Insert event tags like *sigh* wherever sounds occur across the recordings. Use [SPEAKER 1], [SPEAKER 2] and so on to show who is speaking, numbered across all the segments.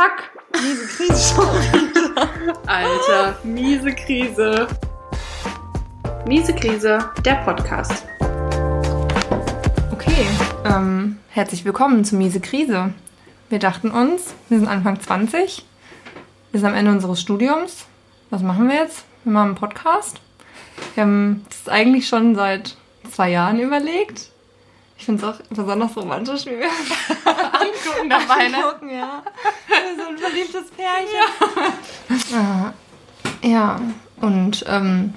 [SPEAKER 1] Fuck! Miese Krise schon. *laughs* Alter, miese Krise. Miese Krise, der Podcast.
[SPEAKER 2] Okay, ähm, herzlich willkommen zu Miese Krise. Wir dachten uns, wir sind Anfang 20, wir sind am Ende unseres Studiums. Was machen wir jetzt? Wir machen einen Podcast. Wir haben das eigentlich schon seit zwei Jahren überlegt. Ich finde es auch besonders romantisch, wie wir *laughs* angucken dabei, ne? Angucken, ja. So ein verliebtes Pärchen. Ja, ja. und ähm,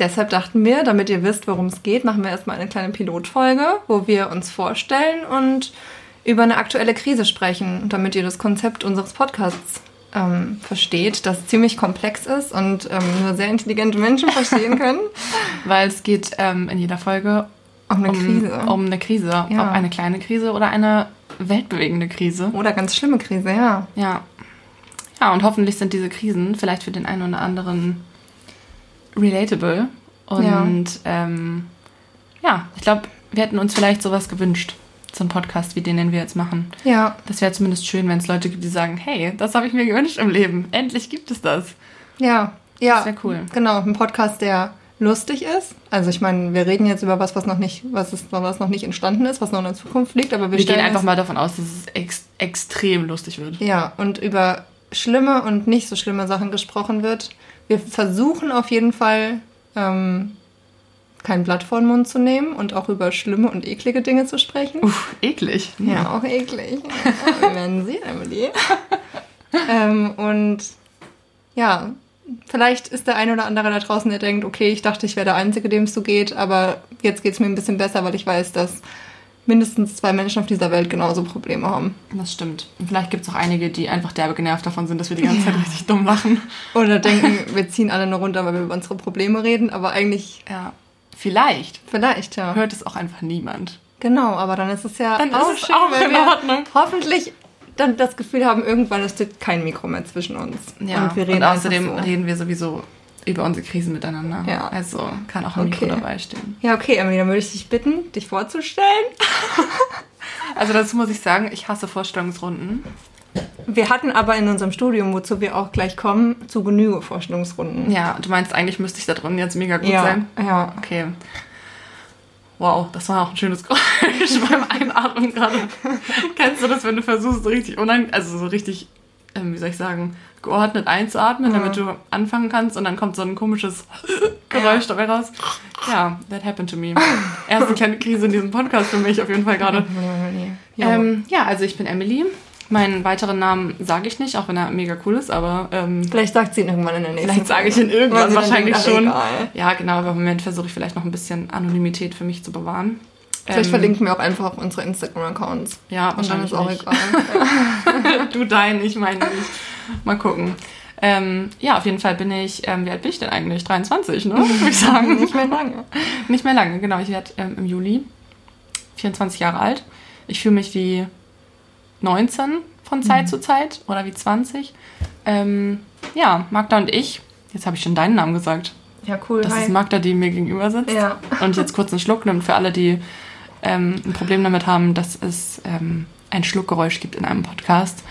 [SPEAKER 2] deshalb dachten wir, damit ihr wisst, worum es geht, machen wir erstmal eine kleine Pilotfolge, wo wir uns vorstellen und über eine aktuelle Krise sprechen, damit ihr das Konzept unseres Podcasts ähm, versteht, das ziemlich komplex ist und ähm, nur sehr intelligente Menschen verstehen können. *laughs*
[SPEAKER 1] Weil es geht ähm, in jeder Folge
[SPEAKER 2] um eine
[SPEAKER 1] um,
[SPEAKER 2] Krise.
[SPEAKER 1] Um eine Krise.
[SPEAKER 2] Ja.
[SPEAKER 1] Ob eine kleine Krise oder eine weltbewegende Krise.
[SPEAKER 2] Oder ganz schlimme Krise, ja.
[SPEAKER 1] Ja. Ja, und hoffentlich sind diese Krisen vielleicht für den einen oder anderen relatable. Und
[SPEAKER 2] Ja.
[SPEAKER 1] ähm, ja ich glaube, wir hätten uns vielleicht sowas gewünscht. So einen Podcast wie den, den wir jetzt machen.
[SPEAKER 2] Ja,
[SPEAKER 1] Das wäre zumindest schön, wenn es Leute gibt, die sagen, hey, das habe ich mir gewünscht im Leben. Endlich gibt es das.
[SPEAKER 2] ja, ja.
[SPEAKER 1] Das wär cool.
[SPEAKER 2] Genau, ein Podcast, der lustig ist. Also ich meine, wir reden jetzt über was, was noch nicht, was ist, was noch nicht entstanden ist, was noch in der Zukunft liegt, aber wir,
[SPEAKER 1] Wir gehen einfach mal davon aus, dass es ex extrem lustig wird.
[SPEAKER 2] Ja, und über schlimme und nicht so schlimme Sachen gesprochen wird. Wir versuchen auf jeden Fall, ähm, kein Blatt vor den Mund zu nehmen und auch über schlimme und eklige Dinge zu sprechen.
[SPEAKER 1] Uff, eklig.
[SPEAKER 2] Ja, auch eklig. Wenn Sie, Emily. *laughs* ähm, und ja, vielleicht ist der ein oder andere da draußen, der denkt, okay, ich dachte, ich wäre der Einzige, dem es so geht, aber jetzt geht es mir ein bisschen besser, weil ich weiß, dass mindestens zwei Menschen auf dieser Welt genauso Probleme haben.
[SPEAKER 1] Das stimmt. Und vielleicht gibt es auch einige, die einfach derbe genervt davon sind, dass wir die ganze Zeit richtig dumm lachen.
[SPEAKER 2] Oder denken, wir ziehen alle nur runter, weil wir über unsere Probleme reden, aber eigentlich
[SPEAKER 1] Ja. Vielleicht
[SPEAKER 2] vielleicht, ja.
[SPEAKER 1] hört es auch einfach niemand.
[SPEAKER 2] Genau, aber dann ist es ja
[SPEAKER 1] Dann
[SPEAKER 2] auch
[SPEAKER 1] ist es
[SPEAKER 2] schön,
[SPEAKER 1] auch in
[SPEAKER 2] wir
[SPEAKER 1] Ordnung.
[SPEAKER 2] hoffentlich dann das Gefühl haben, irgendwann ist kein Mikro mehr zwischen uns.
[SPEAKER 1] Ja.
[SPEAKER 2] und wir reden
[SPEAKER 1] und außerdem
[SPEAKER 2] so.
[SPEAKER 1] reden wir sowieso über unsere Krisen miteinander.
[SPEAKER 2] Ja.
[SPEAKER 1] Also kann auch ein Mikro
[SPEAKER 2] Okay.
[SPEAKER 1] dabei stehen.
[SPEAKER 2] Ja, okay, Emily, dann würde ich dich bitten, dich vorzustellen. *laughs*
[SPEAKER 1] Also dazu muss ich sagen, ich hasse Vorstellungsrunden.
[SPEAKER 2] Wir hatten aber in unserem Studium, wozu wir auch gleich kommen, zu Genüge Vorstellungsrunden.
[SPEAKER 1] Ja, du meinst, eigentlich müsste ich da drin jetzt mega gut
[SPEAKER 2] ja,
[SPEAKER 1] sein?
[SPEAKER 2] ja.
[SPEAKER 1] Okay. Wow, das war auch ein schönes Geräusch beim Einatmen gerade. Kennst du das, wenn du versuchst, so richtig unein, also so richtig, ähm, wie soll ich sagen, geordnet einzuatmen, damit du anfangen kannst und dann kommt so ein komisches Geräusch dabei raus? Ja, that happened to me. Erste kleine Krise in diesem Podcast für mich auf jeden Fall gerade.
[SPEAKER 2] Ja.
[SPEAKER 1] Ähm, ja, also ich bin Emily. Meinen weiteren Namen sage ich nicht, auch wenn er mega cool ist, aber ähm,
[SPEAKER 2] vielleicht sagt sie ihn irgendwann in der nächsten
[SPEAKER 1] Vielleicht sage ich ihn irgendwann wahrscheinlich schon.
[SPEAKER 2] egal.
[SPEAKER 1] Ja, genau, aber im Moment versuche ich vielleicht noch ein bisschen Anonymität für mich zu bewahren.
[SPEAKER 2] Vielleicht
[SPEAKER 1] Ähm,
[SPEAKER 2] verlinken wir auch einfach unsere Instagram-Accounts.
[SPEAKER 1] Ja,
[SPEAKER 2] Und dann
[SPEAKER 1] wahrscheinlich
[SPEAKER 2] ist auch
[SPEAKER 1] nicht.
[SPEAKER 2] egal. *laughs*
[SPEAKER 1] Du dein, ich meine nicht. Mal gucken. Ähm, ja, auf jeden Fall bin ich, ähm, wie alt bin ich denn eigentlich? 23, ne? Würde ich sagen. *laughs*
[SPEAKER 2] Nicht mehr lange.
[SPEAKER 1] Nicht mehr lange, genau. Ich werde ähm, im Juli 24 Jahre alt. Ich fühle mich wie 19 von Zeit zu Zeit oder wie 20. Ähm, ja, Magda und ich, jetzt habe ich schon deinen Namen gesagt.
[SPEAKER 2] Ja, cool.
[SPEAKER 1] Das
[SPEAKER 2] hi.
[SPEAKER 1] ist Magda, die mir gegenüber sitzt.
[SPEAKER 2] Ja.
[SPEAKER 1] Und jetzt kurz einen Schluck nimmt für alle, die ähm, ein Problem damit haben, dass es ähm, ein Schluckgeräusch gibt in einem Podcast.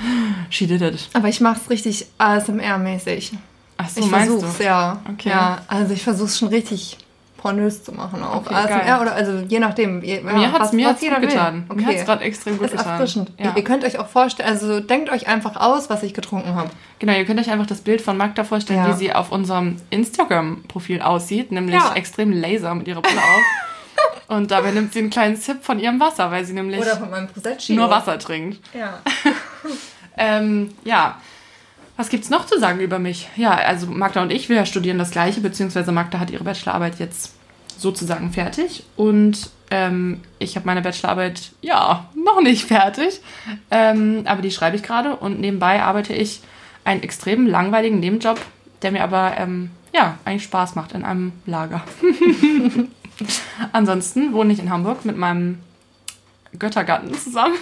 [SPEAKER 1] She did it.
[SPEAKER 2] Aber ich mache es richtig ASMR-mäßig.
[SPEAKER 1] Ach so,
[SPEAKER 2] ich
[SPEAKER 1] meinst
[SPEAKER 2] versuch's,
[SPEAKER 1] du?
[SPEAKER 2] ja.
[SPEAKER 1] Okay.
[SPEAKER 2] Ja, also ich versuch's schon richtig pornös zu machen auch.
[SPEAKER 1] Okay,
[SPEAKER 2] ASMR
[SPEAKER 1] geil.
[SPEAKER 2] oder also je nachdem. Je,
[SPEAKER 1] Mir
[SPEAKER 2] ja,
[SPEAKER 1] hat's
[SPEAKER 2] was-
[SPEAKER 1] mir hat's
[SPEAKER 2] jeder
[SPEAKER 1] gut getan. Mir
[SPEAKER 2] Okay.
[SPEAKER 1] hat's gerade extrem gut
[SPEAKER 2] ist
[SPEAKER 1] getan.
[SPEAKER 2] erfrischend.
[SPEAKER 1] Ja.
[SPEAKER 2] Ihr, ihr könnt euch auch vorstellen, also denkt euch einfach aus, was ich getrunken habe.
[SPEAKER 1] Genau, ihr könnt euch einfach das Bild von Magda vorstellen,
[SPEAKER 2] Ja.
[SPEAKER 1] wie sie auf unserem Instagram-Profil aussieht, nämlich extrem laser mit ihrer Brille auf. *laughs* Und dabei nimmt sie einen kleinen Sip von ihrem Wasser, weil sie nämlich
[SPEAKER 2] Oder von meinem Prosecco.
[SPEAKER 1] nur Wasser trinkt.
[SPEAKER 2] Ja. *laughs*
[SPEAKER 1] Ähm, ja. Was gibt's noch zu sagen über mich? Ja, also Magda und ich, wir studieren das Gleiche, beziehungsweise Magda hat ihre Bachelorarbeit jetzt sozusagen fertig und ähm, ich habe meine Bachelorarbeit, ja, noch nicht fertig, ähm, aber die schreibe ich gerade und nebenbei arbeite ich einen extrem langweiligen Nebenjob, der mir aber, ähm, ja, eigentlich Spaß macht in einem Lager. *laughs* *laughs* Ansonsten wohne ich in Hamburg mit meinem Göttergatten zusammen.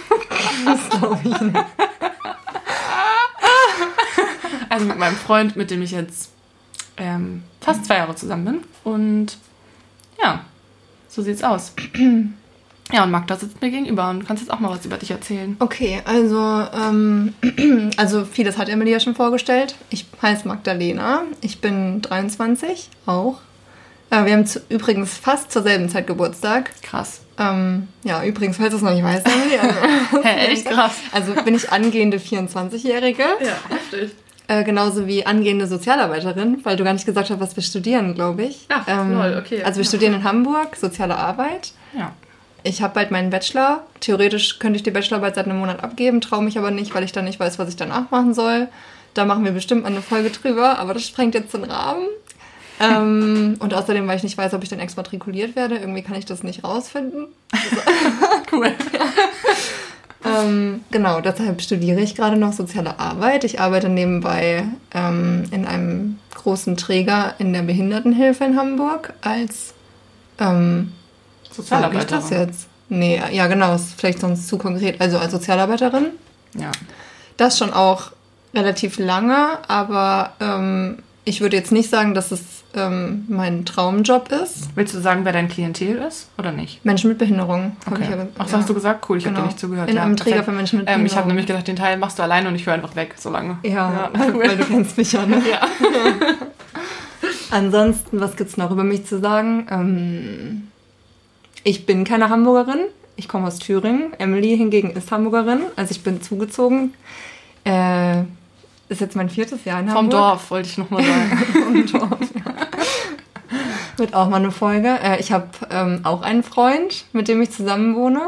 [SPEAKER 2] Das glaube ich nicht. *laughs*
[SPEAKER 1] Also mit meinem Freund, mit dem ich jetzt ähm, fast zwei Jahre zusammen bin. Und ja, so sieht's aus. *clears throat* Ja, und Magda sitzt mir gegenüber und kannst jetzt auch mal was über dich erzählen.
[SPEAKER 2] Okay, also, ähm, *clears throat* also vieles hat Emily ja schon vorgestellt. Ich heiße Magdalena, ich bin 23, auch. Äh, wir haben zu, übrigens fast zur selben Zeit Geburtstag.
[SPEAKER 1] Krass.
[SPEAKER 2] Ähm, ja, übrigens, falls du es noch nicht weißt. Also, *laughs* *laughs*
[SPEAKER 1] Hä, echt krass.
[SPEAKER 2] Also bin ich angehende 24-Jährige.
[SPEAKER 1] Ja, heftig.
[SPEAKER 2] Äh, genauso wie angehende Sozialarbeiterin, weil du gar nicht gesagt hast, was wir studieren, glaube ich.
[SPEAKER 1] Ach, lol, okay.
[SPEAKER 2] Also wir studieren in Hamburg Soziale Arbeit.
[SPEAKER 1] Ja.
[SPEAKER 2] Ich habe bald meinen Bachelor. Theoretisch könnte ich die Bachelorarbeit seit einem Monat abgeben, traue mich aber nicht, weil ich dann nicht weiß, was ich danach machen soll. Da machen wir bestimmt mal eine Folge drüber, aber das sprengt jetzt den Rahmen. Ähm, und außerdem, weil ich nicht weiß, ob ich dann exmatrikuliert werde. Irgendwie kann ich das nicht rausfinden. *laughs*
[SPEAKER 1] Cool.
[SPEAKER 2] Ähm, genau, deshalb studiere ich gerade noch soziale Arbeit. Ich arbeite nebenbei ähm, in einem großen Träger in der Behindertenhilfe in Hamburg als ähm, sag ich das
[SPEAKER 1] Sozialarbeiterin.
[SPEAKER 2] jetzt? Nee, ja genau, ist vielleicht sonst zu konkret. Also als Sozialarbeiterin.
[SPEAKER 1] Ja.
[SPEAKER 2] Das schon auch relativ lange, aber ähm, ich würde jetzt nicht sagen, dass es ähm, mein Traumjob ist.
[SPEAKER 1] Willst du sagen, wer dein Klientel ist oder nicht?
[SPEAKER 2] Menschen mit Behinderung.
[SPEAKER 1] Okay.
[SPEAKER 2] ich ja
[SPEAKER 1] Ach, das
[SPEAKER 2] ja.
[SPEAKER 1] hast du gesagt? Cool, ich habe
[SPEAKER 2] Genau.
[SPEAKER 1] dir nicht zugehört.
[SPEAKER 2] In
[SPEAKER 1] ja,
[SPEAKER 2] einem Träger
[SPEAKER 1] perfekt.
[SPEAKER 2] für Menschen mit
[SPEAKER 1] ähm, Ich habe
[SPEAKER 2] Behinderung.
[SPEAKER 1] nämlich gedacht, den Teil machst du alleine und ich höre einfach weg, so lange.
[SPEAKER 2] Ja, *laughs*
[SPEAKER 1] cool.
[SPEAKER 2] weil du kennst mich ja, ne? *laughs*
[SPEAKER 1] Ja. *laughs*
[SPEAKER 2] Ansonsten, was gibt's noch über mich zu sagen? Ähm, ich bin keine Hamburgerin. Ich komme aus Thüringen. Emily hingegen ist Hamburgerin. Also ich bin zugezogen. Äh, ist jetzt mein viertes Jahr in
[SPEAKER 1] Vom
[SPEAKER 2] Hamburg.
[SPEAKER 1] Dorf, wollte ich nochmal sagen.
[SPEAKER 2] Vom Dorf. ja. Wird auch mal eine Folge. Äh, ich habe ähm, auch einen Freund, mit dem ich zusammen wohne.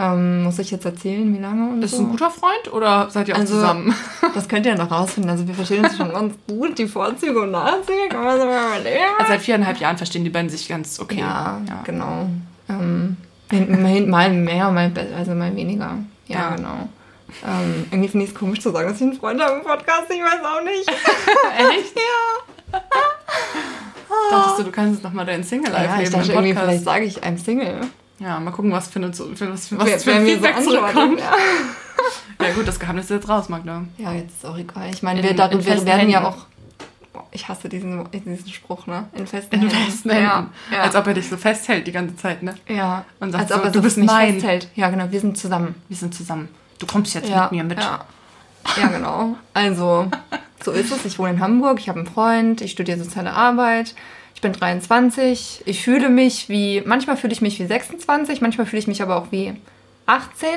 [SPEAKER 2] Ähm, muss ich jetzt erzählen, wie lange und
[SPEAKER 1] Ist es
[SPEAKER 2] so?
[SPEAKER 1] ein guter Freund oder seid ihr auch
[SPEAKER 2] Also-
[SPEAKER 1] zusammen? *laughs*
[SPEAKER 2] Das könnt ihr noch rausfinden. Also wir verstehen uns schon ganz gut. Die Vorzüge und Nachzüge.
[SPEAKER 1] Also seit viereinhalb Jahren verstehen die beiden sich ganz okay.
[SPEAKER 2] Ja,
[SPEAKER 1] ja.
[SPEAKER 2] genau. Ähm, mal, mehr, mal also mal weniger. Ja,
[SPEAKER 1] Ja.
[SPEAKER 2] genau. Ähm, irgendwie finde ich es komisch zu sagen, dass ich einen Freund habe im Podcast. Ich weiß auch nicht. *laughs*
[SPEAKER 1] Echt? *laughs*
[SPEAKER 2] ja.
[SPEAKER 1] Dachtest du, du kannst jetzt nochmal dein
[SPEAKER 2] ja
[SPEAKER 1] Single-Life
[SPEAKER 2] ich
[SPEAKER 1] leben
[SPEAKER 2] dachte
[SPEAKER 1] im
[SPEAKER 2] irgendwie, vielleicht
[SPEAKER 1] Podcast?
[SPEAKER 2] sage ich, I'm Single.
[SPEAKER 1] Ja, mal gucken, was für, eine, für, was, was für ein
[SPEAKER 2] so
[SPEAKER 1] Feedback
[SPEAKER 2] antwortet,
[SPEAKER 1] zurückkommt.
[SPEAKER 2] Ja. *laughs*
[SPEAKER 1] Ja gut, das Geheimnis ist jetzt raus, Magda.
[SPEAKER 2] ja, jetzt ist auch egal. Ich meine,
[SPEAKER 1] In-
[SPEAKER 2] wir,
[SPEAKER 1] in
[SPEAKER 2] darüber, wir werden ja auch... Boah, ich hasse diesen, diesen Spruch, ne? In festen
[SPEAKER 1] In
[SPEAKER 2] Händen.
[SPEAKER 1] festen Händen.
[SPEAKER 2] Ja, ja.
[SPEAKER 1] Als ob er dich so festhält die ganze Zeit, ne?
[SPEAKER 2] ja.
[SPEAKER 1] Und sagt
[SPEAKER 2] Als ob
[SPEAKER 1] so,
[SPEAKER 2] er
[SPEAKER 1] du
[SPEAKER 2] so
[SPEAKER 1] bist
[SPEAKER 2] mich
[SPEAKER 1] mein.
[SPEAKER 2] festhält. Ja, genau, wir sind zusammen.
[SPEAKER 1] Wir sind zusammen. Du kommst jetzt
[SPEAKER 2] ja,
[SPEAKER 1] mit mir mit.
[SPEAKER 2] Ja. ja, genau. Also, so ist es. Ich wohne in Hamburg, ich habe einen Freund, ich studiere soziale Arbeit. Ich bin 23. Ich fühle mich wie, manchmal fühle ich mich wie 26, manchmal fühle ich mich aber auch wie 18,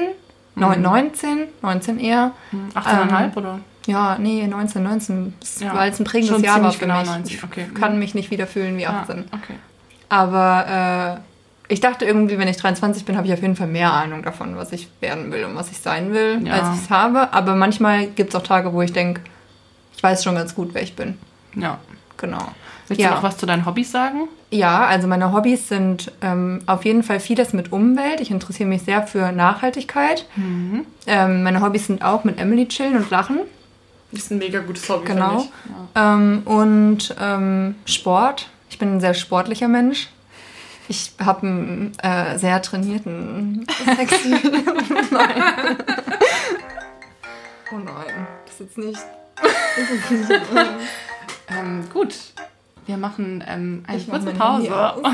[SPEAKER 2] neun- 19, 19 eher.
[SPEAKER 1] 18,5
[SPEAKER 2] Ähm,
[SPEAKER 1] oder?
[SPEAKER 2] Ja, nee, 19, 19, das
[SPEAKER 1] Ja.
[SPEAKER 2] war jetzt ein prägendes
[SPEAKER 1] Schon
[SPEAKER 2] Jahr war für
[SPEAKER 1] genau
[SPEAKER 2] mich.
[SPEAKER 1] 19,
[SPEAKER 2] Ich
[SPEAKER 1] okay.
[SPEAKER 2] kann mich nicht wieder fühlen wie 18.
[SPEAKER 1] Ja, okay.
[SPEAKER 2] Aber äh, ich dachte irgendwie, wenn ich 23 bin, habe ich auf jeden Fall mehr Ahnung davon, was ich werden will und was ich sein will,
[SPEAKER 1] Ja.
[SPEAKER 2] als ich es habe. Aber manchmal gibt es auch Tage, wo ich denke, ich weiß schon ganz gut, wer ich bin.
[SPEAKER 1] Ja.
[SPEAKER 2] Genau.
[SPEAKER 1] Willst
[SPEAKER 2] Ja.
[SPEAKER 1] du noch was zu deinen Hobbys sagen?
[SPEAKER 2] Ja, also meine Hobbys sind ähm, auf jeden Fall vieles mit Umwelt. Ich interessiere mich sehr für Nachhaltigkeit.
[SPEAKER 1] Mhm.
[SPEAKER 2] Ähm, meine Hobbys sind auch mit Emily chillen und lachen.
[SPEAKER 1] Das ist ein mega gutes Hobby,
[SPEAKER 2] Genau.
[SPEAKER 1] Ja.
[SPEAKER 2] Ähm, und ähm, Sport. Ich bin ein sehr sportlicher Mensch. Ich habe einen äh, sehr trainierten, *laughs* sexy. *laughs* nein. Oh nein, das ist jetzt nicht. *laughs*
[SPEAKER 1] Ähm, gut. Wir machen ähm, eine
[SPEAKER 2] Ich mach
[SPEAKER 1] kurze
[SPEAKER 2] Handy
[SPEAKER 1] Pause.
[SPEAKER 2] aus. *laughs*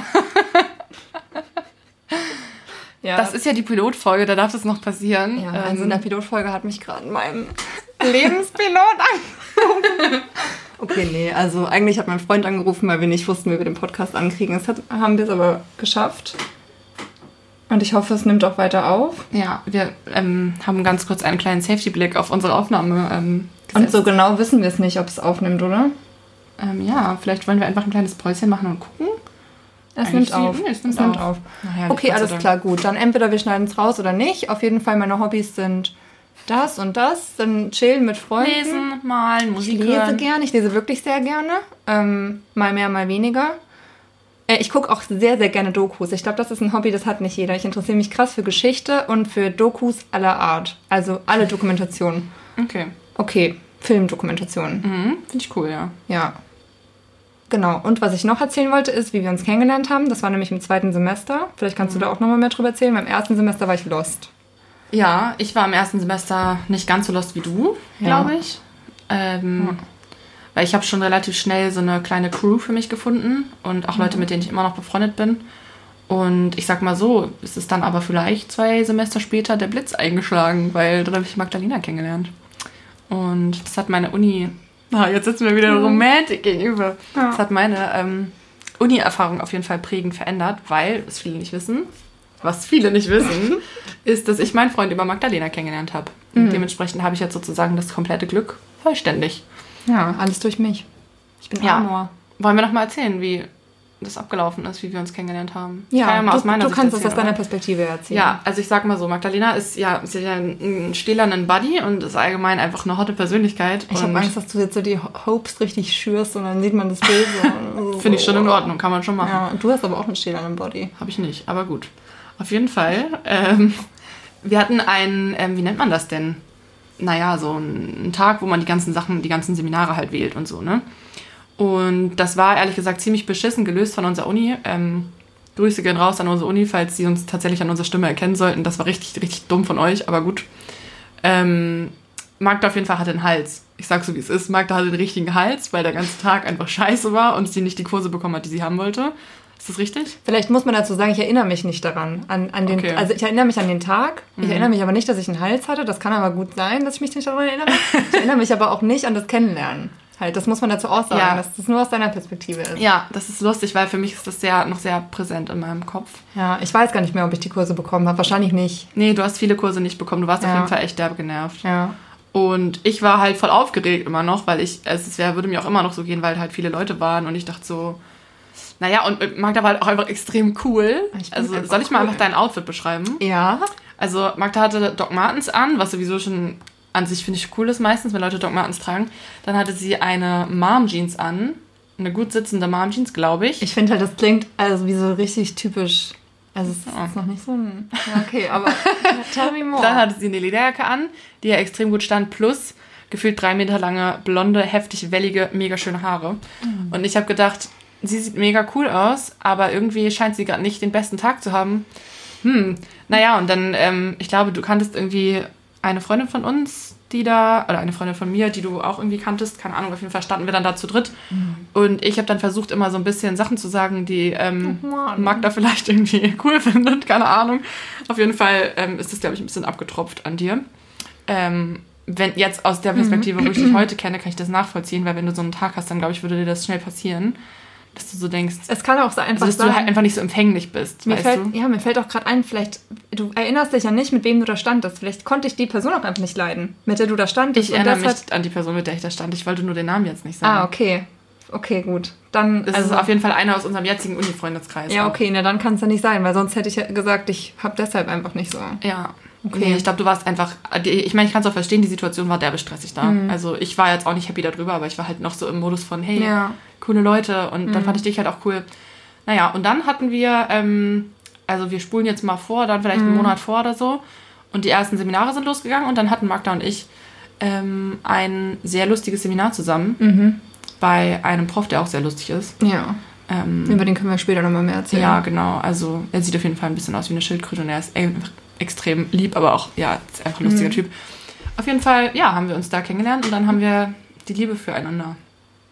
[SPEAKER 2] ja,
[SPEAKER 1] Das ist ja die Pilotfolge, da darf das noch passieren.
[SPEAKER 2] ja,
[SPEAKER 1] Ähm,
[SPEAKER 2] also in der Pilotfolge hat mich gerade mein *laughs* Lebenspilot angerufen. Okay, nee, also eigentlich hat mein Freund angerufen, weil wir nicht wussten, wie wir den Podcast ankriegen. Das hat, haben wir es aber geschafft. Und ich hoffe, es nimmt auch weiter auf.
[SPEAKER 1] ja, wir ähm, haben ganz kurz einen kleinen Safety-Blick auf unsere Aufnahme ähm,
[SPEAKER 2] Und so genau wissen wir es nicht, ob es aufnimmt, oder?
[SPEAKER 1] Ähm, ja, vielleicht wollen wir einfach ein kleines Päuschen machen und gucken.
[SPEAKER 2] Es
[SPEAKER 1] Eigentlich
[SPEAKER 2] nimmt auf.
[SPEAKER 1] nee, es nimmt
[SPEAKER 2] nimmt
[SPEAKER 1] auf.
[SPEAKER 2] auf.
[SPEAKER 1] Na herrlich,
[SPEAKER 2] Okay, alles
[SPEAKER 1] Dank.
[SPEAKER 2] klar, gut. Dann entweder wir schneiden es raus oder nicht. Auf jeden Fall, meine Hobbys sind das und das. Dann chillen mit Freunden.
[SPEAKER 1] Lesen, malen,
[SPEAKER 2] Ich
[SPEAKER 1] Musik
[SPEAKER 2] lese
[SPEAKER 1] hören.
[SPEAKER 2] gerne, ich lese wirklich sehr gerne. Ähm, mal mehr, mal weniger. Äh, ich gucke auch sehr, sehr gerne Dokus. Ich glaube, das ist ein Hobby, das hat nicht jeder. Ich interessiere mich krass für Geschichte und für Dokus aller Art. Also alle Dokumentationen.
[SPEAKER 1] Okay.
[SPEAKER 2] Okay, Filmdokumentationen.
[SPEAKER 1] Mhm, Finde ich cool, ja.
[SPEAKER 2] Ja. Genau. Und was ich noch erzählen wollte, ist, wie wir uns kennengelernt haben. Das war nämlich im zweiten Semester. Vielleicht kannst du da auch nochmal mehr drüber erzählen. Beim ersten Semester war ich lost.
[SPEAKER 1] Ja, ich war im ersten Semester nicht ganz so lost wie du,
[SPEAKER 2] Ja.
[SPEAKER 1] glaube ich. Ähm, Weil ich habe schon relativ schnell so eine kleine Crew für mich gefunden und auch Leute, mit denen ich immer noch befreundet bin. Und ich sag mal so, es ist dann aber vielleicht zwei Semester später der Blitz eingeschlagen, weil da habe ich Magdalena kennengelernt. Und das hat meine Uni, ah, jetzt sitzen wir wieder
[SPEAKER 2] Mhm.
[SPEAKER 1] Romantik gegenüber.
[SPEAKER 2] Ja.
[SPEAKER 1] Das hat meine ähm, Uni-Erfahrung auf jeden Fall prägend verändert, weil, was viele nicht wissen, was viele nicht wissen, *laughs* ist, dass ich meinen Freund über Magdalena kennengelernt habe.
[SPEAKER 2] Mhm.
[SPEAKER 1] Dementsprechend habe ich jetzt sozusagen das komplette Glück vollständig.
[SPEAKER 2] Ja, alles durch mich. Ich bin
[SPEAKER 1] Ja.
[SPEAKER 2] Amor.
[SPEAKER 1] Wollen wir noch mal erzählen, wie das abgelaufen ist, wie wir uns kennengelernt haben? Ich
[SPEAKER 2] Ja,
[SPEAKER 1] kann ja mal
[SPEAKER 2] du,
[SPEAKER 1] aus meiner
[SPEAKER 2] du
[SPEAKER 1] Sicht
[SPEAKER 2] kannst es aus deiner? Perspektive erzählen.
[SPEAKER 1] Ja, also ich sag mal so, Magdalena ist ja, sie ja einen stählernen Buddy und ist allgemein einfach eine hotte Persönlichkeit.
[SPEAKER 2] Ich habe Angst, dass du jetzt so die Ho- Hopes richtig schürst und dann sieht man das Bild so. *laughs*
[SPEAKER 1] Finde ich schon in Ordnung, kann man schon machen.
[SPEAKER 2] Ja, du hast aber auch einen stählernen Body.
[SPEAKER 1] Habe ich nicht, aber gut. Auf jeden Fall. Ähm, wir hatten einen, ähm, wie nennt man das denn? Naja, so einen Tag, wo man die ganzen Sachen, die ganzen Seminare halt wählt und so, ne? Und das war ehrlich gesagt ziemlich beschissen gelöst von unserer Uni. Ähm, Grüße gehen raus an unsere Uni, falls sie uns tatsächlich an unserer Stimme erkennen sollten. Das war richtig, richtig dumm von euch, aber gut. Ähm, Magda auf jeden Fall hatte einen Hals. Ich sag so, wie es ist. Magda hatte den richtigen Hals, weil der ganze Tag einfach scheiße war und sie nicht die Kurse bekommen hat, die sie haben wollte. Ist das richtig?
[SPEAKER 2] Vielleicht muss man dazu sagen, ich erinnere mich nicht daran. An, an den,
[SPEAKER 1] Okay.
[SPEAKER 2] Also ich erinnere mich an den Tag. Ich erinnere mich aber nicht, dass ich einen Hals hatte. Das kann aber gut sein, dass ich mich nicht daran erinnere. Ich erinnere mich aber auch nicht an das Kennenlernen. Halt, das muss man dazu auch sagen,
[SPEAKER 1] Ja.
[SPEAKER 2] dass das nur aus deiner Perspektive ist.
[SPEAKER 1] Ja, das ist lustig, weil für mich ist das sehr, noch sehr präsent in meinem Kopf.
[SPEAKER 2] Ja, ich weiß gar nicht mehr, ob ich die Kurse bekommen habe. Wahrscheinlich nicht.
[SPEAKER 1] Nee, du hast viele Kurse nicht bekommen. Du warst auf
[SPEAKER 2] Ja.
[SPEAKER 1] jeden Fall echt derbe genervt.
[SPEAKER 2] Ja.
[SPEAKER 1] Und ich war halt voll aufgeregt immer noch, weil ich, also es wär, würde mir auch immer noch so gehen, weil halt viele Leute waren und ich dachte so, naja, und Magda war halt auch einfach extrem cool.
[SPEAKER 2] Ich bin
[SPEAKER 1] Also soll ich mal
[SPEAKER 2] cool.
[SPEAKER 1] einfach dein Outfit beschreiben?
[SPEAKER 2] Ja.
[SPEAKER 1] Also Magda hatte Doc Martens an, was sowieso schon an sich finde ich cool ist meistens, wenn Leute Doc Martens tragen. Dann hatte sie eine Mom Jeans an, eine gut sitzende Mom Jeans, glaube ich.
[SPEAKER 2] Ich finde halt, das klingt also wie so richtig typisch. Also es ist
[SPEAKER 1] Ja.
[SPEAKER 2] noch nicht so ein. Ja, okay, aber *laughs* tell me more.
[SPEAKER 1] Dann hatte sie eine Lederjacke an, die ja extrem gut stand, plus gefühlt drei Meter lange, blonde, heftig wellige, mega schöne Haare. Und ich habe gedacht, sie sieht mega cool aus, aber irgendwie scheint sie gerade nicht den besten Tag zu haben. Hm, naja, und dann, ähm, ich glaube, du kanntest irgendwie eine Freundin von uns, die da, oder eine Freundin von mir, die du auch irgendwie kanntest, keine Ahnung, auf jeden Fall standen wir dann da zu dritt. Und ich habe dann versucht, immer so ein bisschen Sachen zu sagen, die ähm,
[SPEAKER 2] Oh Mann.
[SPEAKER 1] Magda vielleicht irgendwie *laughs* cool findet, keine Ahnung. Auf jeden Fall ähm, ist das, glaube ich, ein bisschen abgetropft an dir. Ähm, wenn jetzt aus der Perspektive, wo ich dich heute kenne, kann ich das nachvollziehen, weil wenn du so einen Tag hast, dann glaube ich, würde dir das schnell passieren, dass du so denkst,
[SPEAKER 2] es kann auch so
[SPEAKER 1] also,
[SPEAKER 2] einfach
[SPEAKER 1] dass
[SPEAKER 2] sein.
[SPEAKER 1] du halt einfach nicht so empfänglich bist,
[SPEAKER 2] Mir
[SPEAKER 1] weißt
[SPEAKER 2] fällt,
[SPEAKER 1] du?
[SPEAKER 2] ja, mir fällt auch gerade ein, vielleicht, du erinnerst dich ja nicht, mit wem du da standest. Vielleicht konnte ich die Person auch einfach nicht leiden, mit der du da standest.
[SPEAKER 1] Ich erinnere mich
[SPEAKER 2] hat-
[SPEAKER 1] an die Person, mit der ich da stand. Ich wollte nur den Namen jetzt nicht sagen.
[SPEAKER 2] Ah, okay. Okay, gut. Dann,
[SPEAKER 1] Das
[SPEAKER 2] also,
[SPEAKER 1] ist auf jeden Fall einer aus unserem jetzigen Uni-Freundeskreis.
[SPEAKER 2] ja,
[SPEAKER 1] auch.
[SPEAKER 2] okay, na dann kann es ja nicht sein, weil sonst hätte ich ja gesagt, ich habe deshalb einfach nicht so.
[SPEAKER 1] Ja.
[SPEAKER 2] Okay.
[SPEAKER 1] Nee, ich glaube, du warst einfach. Ich meine, ich kann es auch verstehen, die Situation war derbe stressig da.
[SPEAKER 2] Mhm.
[SPEAKER 1] Also ich war jetzt auch nicht happy darüber, aber ich war halt noch so im Modus von, hey,
[SPEAKER 2] Ja.
[SPEAKER 1] coole Leute. Und
[SPEAKER 2] Mhm.
[SPEAKER 1] dann fand ich dich halt auch cool. Naja, und dann hatten wir, ähm, also wir spulen jetzt mal vor, dann vielleicht einen
[SPEAKER 2] Mhm.
[SPEAKER 1] Monat vor oder so. Und die ersten Seminare sind losgegangen und dann hatten Magda und ich ähm, ein sehr lustiges Seminar zusammen
[SPEAKER 2] Mhm.
[SPEAKER 1] bei einem Prof, der auch sehr lustig ist.
[SPEAKER 2] Ja.
[SPEAKER 1] Ähm,
[SPEAKER 2] Über den können wir später nochmal mehr erzählen.
[SPEAKER 1] ja, genau. Also er sieht auf jeden Fall ein bisschen aus wie eine Schildkröte und er ist einfach extrem lieb, aber auch, ja, einfach ein lustiger
[SPEAKER 2] Mhm.
[SPEAKER 1] Typ. Auf jeden Fall, ja, haben wir uns da kennengelernt und dann haben wir die Liebe füreinander.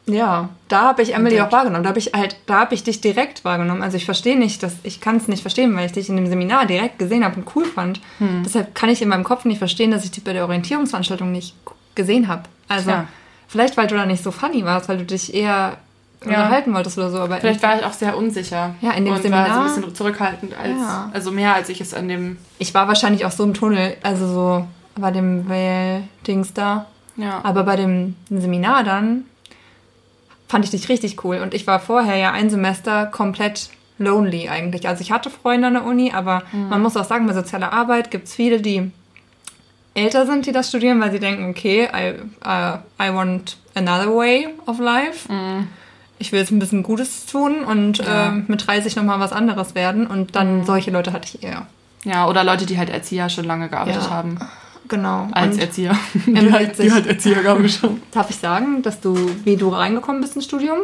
[SPEAKER 2] Ja, da habe ich Emily auch wahrgenommen. Da habe ich halt, da habe ich dich direkt wahrgenommen. Also ich verstehe nicht, dass ich kann es nicht verstehen, weil ich dich in dem Seminar direkt gesehen habe und cool fand.
[SPEAKER 1] Hm.
[SPEAKER 2] Deshalb kann ich in meinem Kopf nicht verstehen, dass ich dich bei der Orientierungsveranstaltung nicht gesehen habe. Also
[SPEAKER 1] Tja.
[SPEAKER 2] vielleicht, weil du da nicht so funny warst, weil du dich eher unterhalten wolltest oder so. Aber
[SPEAKER 1] Vielleicht war ich auch sehr unsicher.
[SPEAKER 2] Ja, in dem
[SPEAKER 1] und
[SPEAKER 2] Seminar-
[SPEAKER 1] war so ein bisschen zurückhaltend, als,
[SPEAKER 2] Ja.
[SPEAKER 1] also mehr als ich es an dem,
[SPEAKER 2] ich war wahrscheinlich auch so im Tunnel, also so bei dem Wähl-Dings da.
[SPEAKER 1] ja.
[SPEAKER 2] Aber bei dem Seminar dann fand ich dich richtig cool. Und ich war vorher ja ein Semester komplett lonely eigentlich. Also ich hatte Freunde an der Uni, aber man muss auch sagen, bei sozialer Arbeit gibt es viele, die älter sind, die das studieren, weil sie denken, okay, I, uh, I want another way of life. Ich will jetzt ein bisschen Gutes tun und
[SPEAKER 1] Ja.
[SPEAKER 2] ähm, mit 30 nochmal was anderes werden. Und dann solche Leute hatte ich eher.
[SPEAKER 1] ja, oder Leute, die halt Erzieher schon lange gearbeitet
[SPEAKER 2] Ja.
[SPEAKER 1] haben.
[SPEAKER 2] Genau.
[SPEAKER 1] Als
[SPEAKER 2] und
[SPEAKER 1] Erzieher. *laughs* Die
[SPEAKER 2] hat
[SPEAKER 1] halt, die
[SPEAKER 2] sich-
[SPEAKER 1] halt Erzieher gaben schon. *laughs*
[SPEAKER 2] darf ich sagen, dass du, wie du reingekommen bist ins Studium?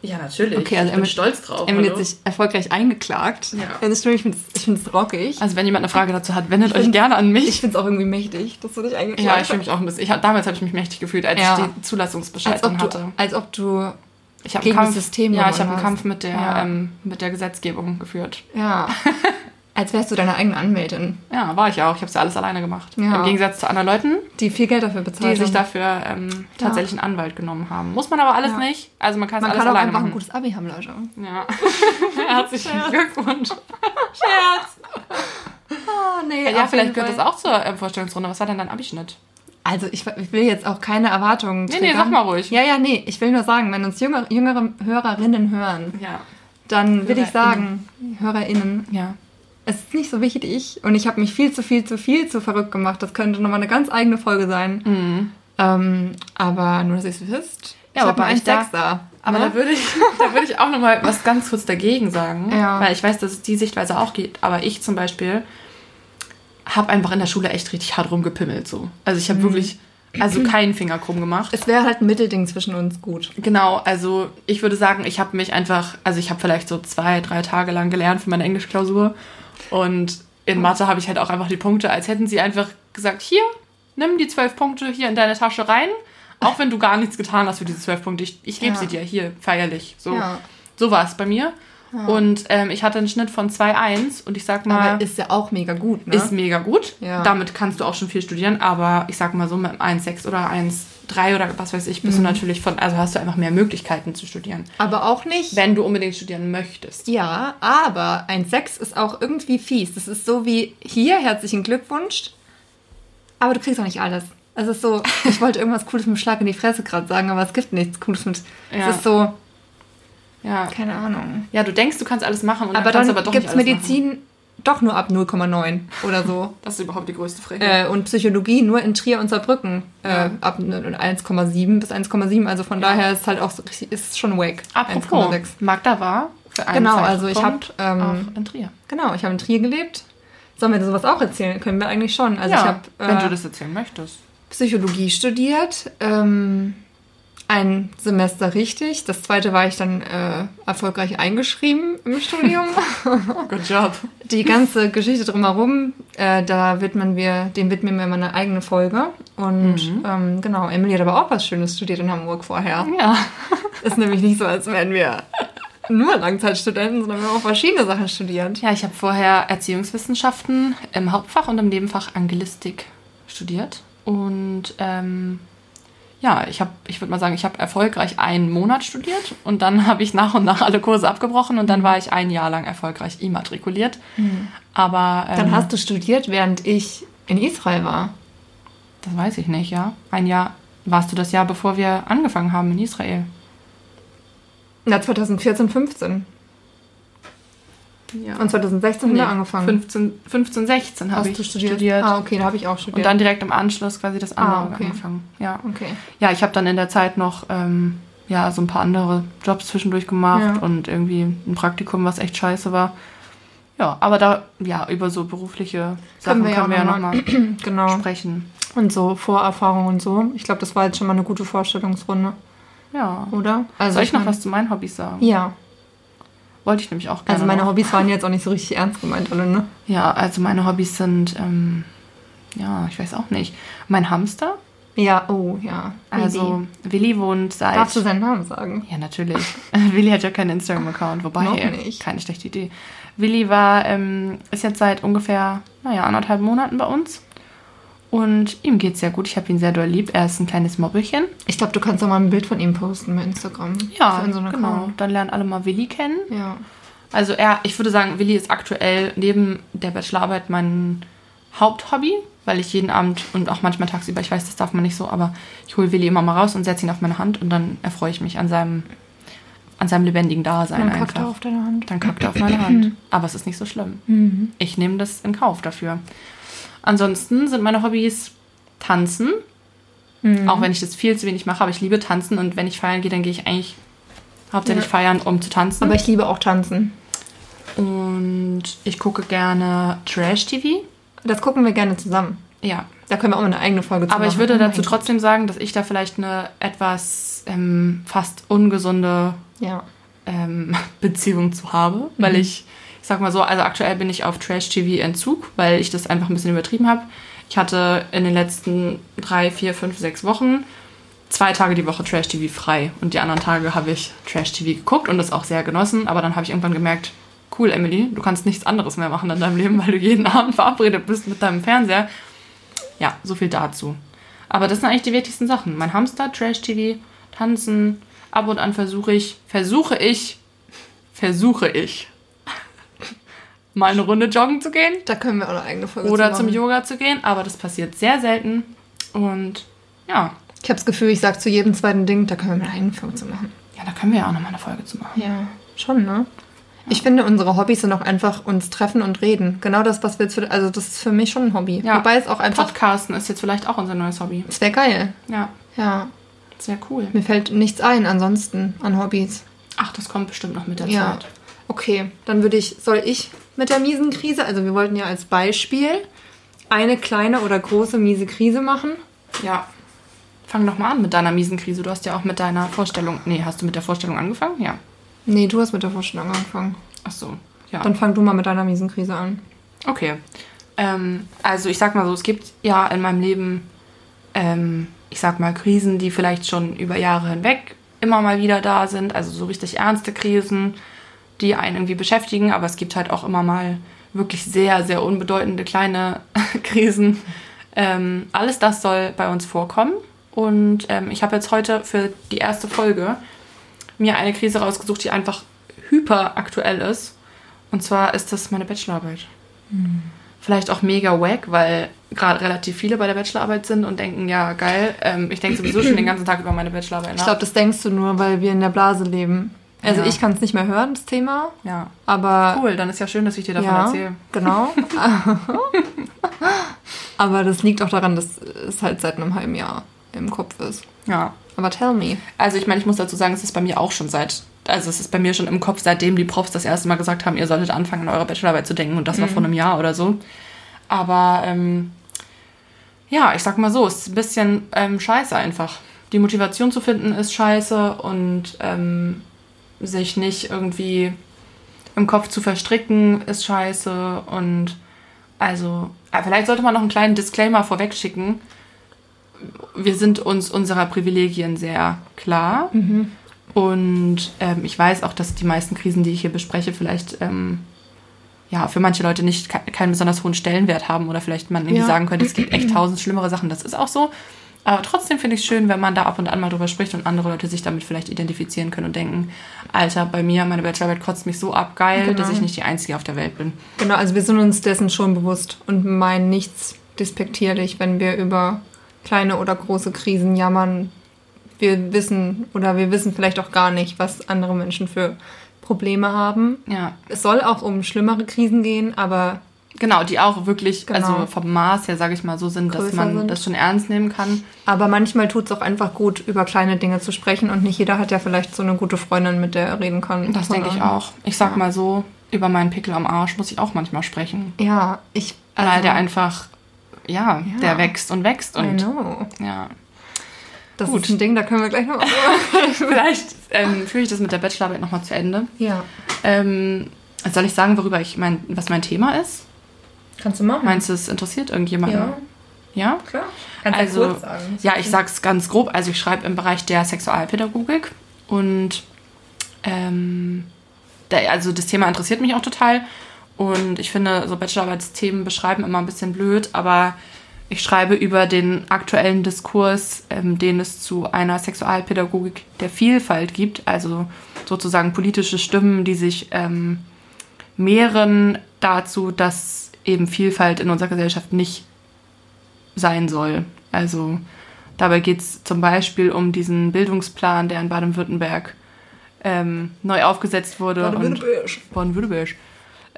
[SPEAKER 1] Ja, natürlich.
[SPEAKER 2] Okay, also
[SPEAKER 1] ich bin stolz drauf.
[SPEAKER 2] Emily hat sich erfolgreich eingeklagt.
[SPEAKER 1] Ja.
[SPEAKER 2] Ich finde es ich rockig.
[SPEAKER 1] Also wenn jemand eine Frage dazu hat, wendet euch
[SPEAKER 2] find-
[SPEAKER 1] gerne an mich.
[SPEAKER 2] Ich finde es auch irgendwie mächtig, dass du dich eingeklagt
[SPEAKER 1] ja, ich
[SPEAKER 2] hast.
[SPEAKER 1] fühle mich auch ein bisschen. Ich, damals habe ich mich mächtig gefühlt, als
[SPEAKER 2] Ja.
[SPEAKER 1] ich die Zulassungsbescheid
[SPEAKER 2] als ob,
[SPEAKER 1] dann
[SPEAKER 2] du,
[SPEAKER 1] hatte.
[SPEAKER 2] als ob du
[SPEAKER 1] Ich habe einen Kampf,
[SPEAKER 2] System
[SPEAKER 1] ja, ich habe einen. Kampf mit der,
[SPEAKER 2] Ja.
[SPEAKER 1] ähm, mit der Gesetzgebung geführt.
[SPEAKER 2] Ja. *laughs* Als wärst du deine eigene Anwältin,
[SPEAKER 1] Ja, war ich auch. Ich habe es ja alles alleine gemacht.
[SPEAKER 2] Ja.
[SPEAKER 1] Im Gegensatz zu anderen Leuten,
[SPEAKER 2] die viel Geld dafür
[SPEAKER 1] die
[SPEAKER 2] bezahlt
[SPEAKER 1] sich dafür ähm, tatsächlich einen Anwalt genommen haben. Muss man aber alles
[SPEAKER 2] Ja.
[SPEAKER 1] nicht. Also man kann es
[SPEAKER 2] Man
[SPEAKER 1] alles
[SPEAKER 2] kann auch
[SPEAKER 1] alleine machen.
[SPEAKER 2] ein gutes Abi haben, Leute.
[SPEAKER 1] ja. *laughs* Herzlichen Glückwunsch. *laughs* Scherz.
[SPEAKER 2] Oh, nee,
[SPEAKER 1] Ja, vielleicht gehört das auch zur ähm, Vorstellungsrunde. Was war denn dein Abischnitt?
[SPEAKER 2] Also ich, ich will jetzt auch keine Erwartungen
[SPEAKER 1] Nee, nee,
[SPEAKER 2] triggern.
[SPEAKER 1] sag mal ruhig.
[SPEAKER 2] Ja, ja, nee. Ich will nur sagen, wenn uns jüngere, jüngere Hörerinnen hören,
[SPEAKER 1] Ja.
[SPEAKER 2] dann will ich sagen, HörerInnen,
[SPEAKER 1] Ja.
[SPEAKER 2] es ist nicht so wichtig und ich habe mich viel zu viel zu viel zu verrückt gemacht. Das könnte nochmal eine ganz eigene Folge sein.
[SPEAKER 1] Mhm.
[SPEAKER 2] Ähm, aber nur, dass ihr es wisst.
[SPEAKER 1] Ja,
[SPEAKER 2] ich habe einen
[SPEAKER 1] da-
[SPEAKER 2] Sechser.
[SPEAKER 1] Aber
[SPEAKER 2] ne?
[SPEAKER 1] da würde ich, *laughs* da würde ich auch noch mal was ganz kurz dagegen sagen,
[SPEAKER 2] Ja.
[SPEAKER 1] weil ich weiß, dass es die Sichtweise auch geht. Aber ich zum Beispiel habe einfach in der Schule echt richtig hart rumgepimmelt so. Also ich habe wirklich, also *clears throat* keinen Finger krumm gemacht.
[SPEAKER 2] es wäre halt ein Mittelding zwischen uns gut.
[SPEAKER 1] Genau, also ich würde sagen, ich habe mich einfach, also ich habe vielleicht so zwei, drei Tage lang gelernt für meine Englischklausur und in Mathe habe ich halt auch einfach die Punkte, als hätten sie einfach gesagt, hier, nimm die zwölf Punkte hier in deine Tasche rein, auch wenn du gar nichts getan hast für diese zwölf Punkte. Ich, ich gebe
[SPEAKER 2] Ja.
[SPEAKER 1] sie dir hier feierlich. So,
[SPEAKER 2] Ja.
[SPEAKER 1] so war es bei mir. Und ähm, ich hatte einen Schnitt von 2,1 und ich sag mal,
[SPEAKER 2] Aber ist ja auch mega gut, ne?
[SPEAKER 1] ist mega gut.
[SPEAKER 2] Ja.
[SPEAKER 1] Damit kannst du auch schon viel studieren, aber ich sag mal so mit einem 1,6 oder 1,3 oder was weiß ich, bist
[SPEAKER 2] Mhm.
[SPEAKER 1] du natürlich von, also hast du einfach mehr Möglichkeiten zu studieren.
[SPEAKER 2] aber auch nicht.
[SPEAKER 1] Wenn du unbedingt studieren möchtest.
[SPEAKER 2] Ja, aber ein 6 ist auch irgendwie fies. Das ist so wie hier, herzlichen Glückwunsch. Aber du kriegst auch nicht alles. Es ist so, ich wollte irgendwas Cooles mit dem Schlag in die Fresse gerade sagen, aber es gibt nichts Cooles mit.
[SPEAKER 1] Ja.
[SPEAKER 2] Es ist so,
[SPEAKER 1] Ja.
[SPEAKER 2] keine Ahnung.
[SPEAKER 1] Ja, du denkst, du kannst alles machen und
[SPEAKER 2] aber
[SPEAKER 1] dann
[SPEAKER 2] dann
[SPEAKER 1] aber doch
[SPEAKER 2] gibt es
[SPEAKER 1] nicht alles machen.
[SPEAKER 2] Medizin doch nur ab 0,9 oder so. *laughs*
[SPEAKER 1] Das ist überhaupt die größte Frechheit.
[SPEAKER 2] äh, und Psychologie nur in Trier und Saarbrücken äh,
[SPEAKER 1] Ja.
[SPEAKER 2] ab 1,7 bis 1,7. Also von daher ist halt auch ist schon wack.
[SPEAKER 1] Apropos,
[SPEAKER 2] 1,6.
[SPEAKER 1] Magda war für einen
[SPEAKER 2] Genau, also ich
[SPEAKER 1] Zeitpunkt
[SPEAKER 2] hab, ähm,
[SPEAKER 1] in Trier.
[SPEAKER 2] Genau, ich habe in Trier gelebt. Sollen wir sowas auch erzählen? Können wir eigentlich schon. Also
[SPEAKER 1] ja,
[SPEAKER 2] ich habe
[SPEAKER 1] wenn
[SPEAKER 2] äh,
[SPEAKER 1] du das erzählen möchtest.
[SPEAKER 2] Psychologie studiert, ähm, ein Semester richtig. Das zweite war ich dann äh, erfolgreich eingeschrieben im *laughs* Studium.
[SPEAKER 1] Good job.
[SPEAKER 2] Die ganze Geschichte drumherum, äh, da widmen wir, dem widmen wir meine eigene Folge. Und
[SPEAKER 1] Mhm.
[SPEAKER 2] ähm, genau, Emily hat aber auch was Schönes studiert in Hamburg vorher.
[SPEAKER 1] Ja. *laughs*
[SPEAKER 2] Ist nämlich nicht so, als wären wir nur Langzeitstudenten, sondern wir haben auch verschiedene Sachen studiert.
[SPEAKER 1] Ja, ich habe vorher Erziehungswissenschaften im Hauptfach und im Nebenfach Angelistik studiert. Und ähm, ja, ich habe, ich würde mal sagen, ich habe erfolgreich einen Monat studiert und dann *laughs* habe ich nach und nach alle Kurse abgebrochen und dann war ich ein Jahr lang erfolgreich immatrikuliert. Aber ähm,
[SPEAKER 2] Dann hast du studiert, während ich in Israel war.
[SPEAKER 1] das weiß ich nicht, ja. Ein Jahr warst du das Jahr, bevor wir angefangen haben in Israel.
[SPEAKER 2] Na, 2014, 15.
[SPEAKER 1] Ja.
[SPEAKER 2] Und 2016 haben wir angefangen.
[SPEAKER 1] 15, 15 16 habe ich
[SPEAKER 2] studiert?
[SPEAKER 1] studiert.
[SPEAKER 2] Ah, okay, da habe ich auch studiert.
[SPEAKER 1] Und dann direkt im Anschluss quasi das andere
[SPEAKER 2] Ah, okay.
[SPEAKER 1] angefangen. Ja.
[SPEAKER 2] okay.
[SPEAKER 1] Ja, ich habe dann in der Zeit noch ähm, ja, so ein paar andere Jobs zwischendurch gemacht
[SPEAKER 2] Ja.
[SPEAKER 1] und irgendwie ein Praktikum, was echt scheiße war. Ja, aber da, ja, über so berufliche Sachen
[SPEAKER 2] Können
[SPEAKER 1] können
[SPEAKER 2] wir
[SPEAKER 1] wir
[SPEAKER 2] ja
[SPEAKER 1] ja
[SPEAKER 2] noch
[SPEAKER 1] nochmal *clears throat*
[SPEAKER 2] Genau.
[SPEAKER 1] sprechen.
[SPEAKER 2] Und so Vorerfahrung und so. Ich glaube, das war jetzt schon mal eine gute Vorstellungsrunde,
[SPEAKER 1] Ja.
[SPEAKER 2] oder? Also
[SPEAKER 1] Soll ich noch
[SPEAKER 2] mein-
[SPEAKER 1] was zu meinen Hobbys sagen?
[SPEAKER 2] Ja.
[SPEAKER 1] Wollte ich nämlich auch gerne.
[SPEAKER 2] Also meine
[SPEAKER 1] noch.
[SPEAKER 2] Hobbys waren jetzt auch nicht so richtig ernst gemeint, alle, ne?
[SPEAKER 1] Ja, also meine Hobbys sind, ähm, ja, ich weiß auch nicht. Mein Hamster.
[SPEAKER 2] Ja, oh, ja.
[SPEAKER 1] Also Willi wohnt seit.
[SPEAKER 2] Darfst du seinen Namen sagen?
[SPEAKER 1] Ja, natürlich. *laughs* Willi hat ja keinen Instagram-Account, wobei,
[SPEAKER 2] Noch nicht.
[SPEAKER 1] keine schlechte Idee. Willi war, ähm, ist jetzt seit ungefähr, naja, anderthalb Monaten bei uns. Und ihm geht's sehr gut. Ich habe ihn sehr doll lieb. Er ist ein kleines Mobbelchen.
[SPEAKER 2] Ich glaube, du kannst auch mal ein Bild von ihm posten bei Instagram.
[SPEAKER 1] Ja,
[SPEAKER 2] unseren
[SPEAKER 1] genau.
[SPEAKER 2] Account.
[SPEAKER 1] Dann lernen alle mal Willi kennen.
[SPEAKER 2] Ja.
[SPEAKER 1] Also er, ich würde sagen, Willi ist aktuell neben der Bachelorarbeit mein Haupthobby, weil ich jeden Abend und auch manchmal tagsüber, ich weiß, das darf man nicht so, aber ich hole Willi immer mal raus und setze ihn auf meine Hand und dann erfreue ich mich an seinem, an seinem lebendigen Dasein
[SPEAKER 2] Dann
[SPEAKER 1] einfach.
[SPEAKER 2] kackt er auf deine Hand.
[SPEAKER 1] Dann kackt er auf meine Hand. *clears throat* Aber es ist nicht so schlimm.
[SPEAKER 2] Mhm.
[SPEAKER 1] Ich nehme das in Kauf dafür. Ansonsten sind meine Hobbys Tanzen.
[SPEAKER 2] Mhm.
[SPEAKER 1] Auch wenn ich das viel zu wenig mache, aber ich liebe Tanzen und wenn ich feiern gehe, dann gehe ich eigentlich hauptsächlich
[SPEAKER 2] Ja.
[SPEAKER 1] feiern, um zu tanzen.
[SPEAKER 2] Aber ich liebe auch Tanzen.
[SPEAKER 1] und ich gucke gerne Trash-TV.
[SPEAKER 2] Das gucken wir gerne zusammen.
[SPEAKER 1] Ja.
[SPEAKER 2] Da können wir auch mal eine eigene Folge zu
[SPEAKER 1] Aber ich würde
[SPEAKER 2] Oh
[SPEAKER 1] dazu trotzdem sagen, dass ich da vielleicht eine etwas ähm, fast ungesunde.
[SPEAKER 2] Ja.
[SPEAKER 1] ähm, *laughs* Beziehung zu habe, weil
[SPEAKER 2] Mhm.
[SPEAKER 1] ich, ich sag mal so, also aktuell bin ich auf Trash-TV-Entzug, weil ich das einfach ein bisschen übertrieben habe. Ich hatte in den letzten drei, vier, fünf, sechs Wochen zwei Tage die Woche Trash-TV frei und die anderen Tage habe ich Trash-TV geguckt und das auch sehr genossen, aber dann habe ich irgendwann gemerkt, cool, Emily, du kannst nichts anderes mehr machen in deinem Leben, weil du jeden *laughs* Abend verabredet bist mit deinem Fernseher. Ja, so viel dazu. Aber das sind eigentlich die wichtigsten Sachen. Mein Hamster, Trash-TV, Tanzen, ab und an versuche ich, versuche ich, versuche ich, mal eine Runde joggen zu gehen.
[SPEAKER 2] Da können wir auch eine eigene Folge
[SPEAKER 1] Oder
[SPEAKER 2] zu
[SPEAKER 1] zum. Yoga zu gehen, aber das passiert sehr selten. Und ja,
[SPEAKER 2] Ich habe das Gefühl, ich sage zu jedem zweiten Ding, da können wir eine eigene Folge zu machen.
[SPEAKER 1] ja, da können wir ja auch nochmal eine Folge zu machen.
[SPEAKER 2] Ja, schon, ne? Ich finde, unsere Hobbys sind auch einfach uns treffen und reden. Genau das, was wir jetzt für, also das ist für mich schon ein Hobby.
[SPEAKER 1] Ja.
[SPEAKER 2] Wobei es auch einfach,
[SPEAKER 1] Podcasten ist jetzt vielleicht auch unser neues Hobby.
[SPEAKER 2] es wäre geil.
[SPEAKER 1] Ja,
[SPEAKER 2] Ja,
[SPEAKER 1] sehr cool.
[SPEAKER 2] mir fällt nichts ein ansonsten an Hobbys.
[SPEAKER 1] Ach, das kommt bestimmt noch mit der
[SPEAKER 2] Ja.
[SPEAKER 1] Zeit.
[SPEAKER 2] Okay, dann würde ich, soll ich mit der miesen Krise, also wir wollten ja als Beispiel eine kleine oder große miese Krise machen.
[SPEAKER 1] Ja. Fang doch mal an mit deiner miesen Krise. Du hast ja auch mit deiner Vorstellung. Nee, hast du mit der Vorstellung angefangen? Ja.
[SPEAKER 2] Nee, du hast mit der Vorstellung angefangen.
[SPEAKER 1] Ach so. Ja.
[SPEAKER 2] Dann fang du mal mit deiner miesen Krise an.
[SPEAKER 1] Okay. Ähm, also ich sag mal so, es gibt ja in meinem Leben, ähm, ich sag mal, Krisen, die vielleicht schon über Jahre hinweg immer mal wieder da sind. Also so richtig ernste Krisen, die einen irgendwie beschäftigen. Aber es gibt halt auch immer mal wirklich sehr, sehr unbedeutende kleine *laughs* Krisen. Ähm, alles das soll bei uns vorkommen. Und ähm, ich habe jetzt heute für die erste Folge mir eine Krise rausgesucht, die einfach hyperaktuell ist. Und zwar ist das meine Bachelorarbeit. Vielleicht auch mega wack, weil gerade relativ viele bei der Bachelorarbeit sind und denken, ja, geil, ähm, ich denke sowieso schon den ganzen Tag über meine Bachelorarbeit nach.
[SPEAKER 2] Ich glaube, das denkst du nur, weil wir in der Blase leben. Also
[SPEAKER 1] Ja.
[SPEAKER 2] ich kann es nicht mehr hören, das Thema.
[SPEAKER 1] ja.
[SPEAKER 2] Aber
[SPEAKER 1] Cool, dann ist ja schön, dass ich dir davon
[SPEAKER 2] ja,
[SPEAKER 1] erzähle.
[SPEAKER 2] genau. *laughs* *laughs* aber das liegt auch daran, dass es halt seit einem halben Jahr im Kopf ist.
[SPEAKER 1] Ja.
[SPEAKER 2] Aber tell me.
[SPEAKER 1] Also ich meine, ich muss dazu sagen, es ist bei mir auch schon seit, also es ist bei mir schon im Kopf, seitdem die Profs das erste Mal gesagt haben, ihr solltet anfangen, an eure Bachelorarbeit zu denken. Und das war vor einem Jahr oder so. Aber ähm, ja, ich sag mal so, es ist ein bisschen ähm, scheiße einfach. Die Motivation zu finden ist scheiße und ähm, sich nicht irgendwie im Kopf zu verstricken ist scheiße. Und also, äh, vielleicht sollte man noch einen kleinen Disclaimer vorweg schicken wir sind uns unserer Privilegien sehr klar. Und ähm, ich weiß auch, dass die meisten Krisen, die ich hier bespreche, vielleicht ähm, ja, für manche Leute nicht ke keinen besonders hohen Stellenwert haben oder vielleicht man irgendwie
[SPEAKER 2] Ja.
[SPEAKER 1] sagen könnte, es gibt echt tausend schlimmere Sachen. Das ist auch so. Aber trotzdem finde ich es schön, wenn man da ab und an mal drüber spricht und andere Leute sich damit vielleicht identifizieren können und denken, Alter, bei mir, meine Bachelorarbeit kotzt mich so ab, geil,
[SPEAKER 2] Genau.
[SPEAKER 1] dass ich nicht die Einzige auf der Welt bin.
[SPEAKER 2] Genau, also wir sind uns dessen schon bewusst und meinen nichts despektierlich, wenn wir über kleine oder große Krisen jammern. Wir wissen oder wir wissen vielleicht auch gar nicht, was andere Menschen für Probleme haben.
[SPEAKER 1] Ja,
[SPEAKER 2] Es soll auch um schlimmere Krisen gehen, aber
[SPEAKER 1] genau, die auch wirklich,
[SPEAKER 2] Genau.
[SPEAKER 1] also vom Maß her, sage ich mal, so sind, dass
[SPEAKER 2] Größer
[SPEAKER 1] man
[SPEAKER 2] sind.
[SPEAKER 1] das schon ernst nehmen kann.
[SPEAKER 2] Aber manchmal tut es auch einfach gut, über kleine Dinge zu sprechen und nicht jeder hat ja vielleicht so eine gute Freundin, mit der er reden kann.
[SPEAKER 1] Das denke ich auch. Ich sag mal so, über meinen Pickel am Arsch muss ich auch manchmal sprechen.
[SPEAKER 2] Ja, ich.
[SPEAKER 1] Weil der einfach, ja,
[SPEAKER 2] Ja.
[SPEAKER 1] der wächst und wächst
[SPEAKER 2] I
[SPEAKER 1] und
[SPEAKER 2] know.
[SPEAKER 1] ja.
[SPEAKER 2] Das
[SPEAKER 1] Gut.
[SPEAKER 2] ist ein Ding, da können wir gleich noch. *laughs*
[SPEAKER 1] Vielleicht ähm, führe ich das mit der Bachelorarbeit nochmal zu Ende.
[SPEAKER 2] ja.
[SPEAKER 1] Ähm, soll ich sagen, worüber ich mein, was mein Thema ist?
[SPEAKER 2] Kannst du machen?
[SPEAKER 1] Meinst du, es interessiert irgendjemanden?
[SPEAKER 2] Ja.
[SPEAKER 1] Ja?
[SPEAKER 2] Klar. Kannst
[SPEAKER 1] Also,
[SPEAKER 2] du kurz sagen.
[SPEAKER 1] ja, ich sag's ganz grob. Also ich schreibe im Bereich der Sexualpädagogik und ähm, der, also das Thema interessiert mich auch total. Und ich finde, so Bachelorarbeitsthemen beschreiben immer ein bisschen blöd, aber ich schreibe über den aktuellen Diskurs, ähm, den es zu einer Sexualpädagogik der Vielfalt gibt, also sozusagen politische Stimmen, die sich ähm, mehren dazu, dass eben Vielfalt in unserer Gesellschaft nicht sein soll. Also dabei geht es zum Beispiel um diesen Bildungsplan, der in Baden-Württemberg ähm, neu aufgesetzt wurde.
[SPEAKER 2] Baden-Württemberg.
[SPEAKER 1] Baden-Württemberg.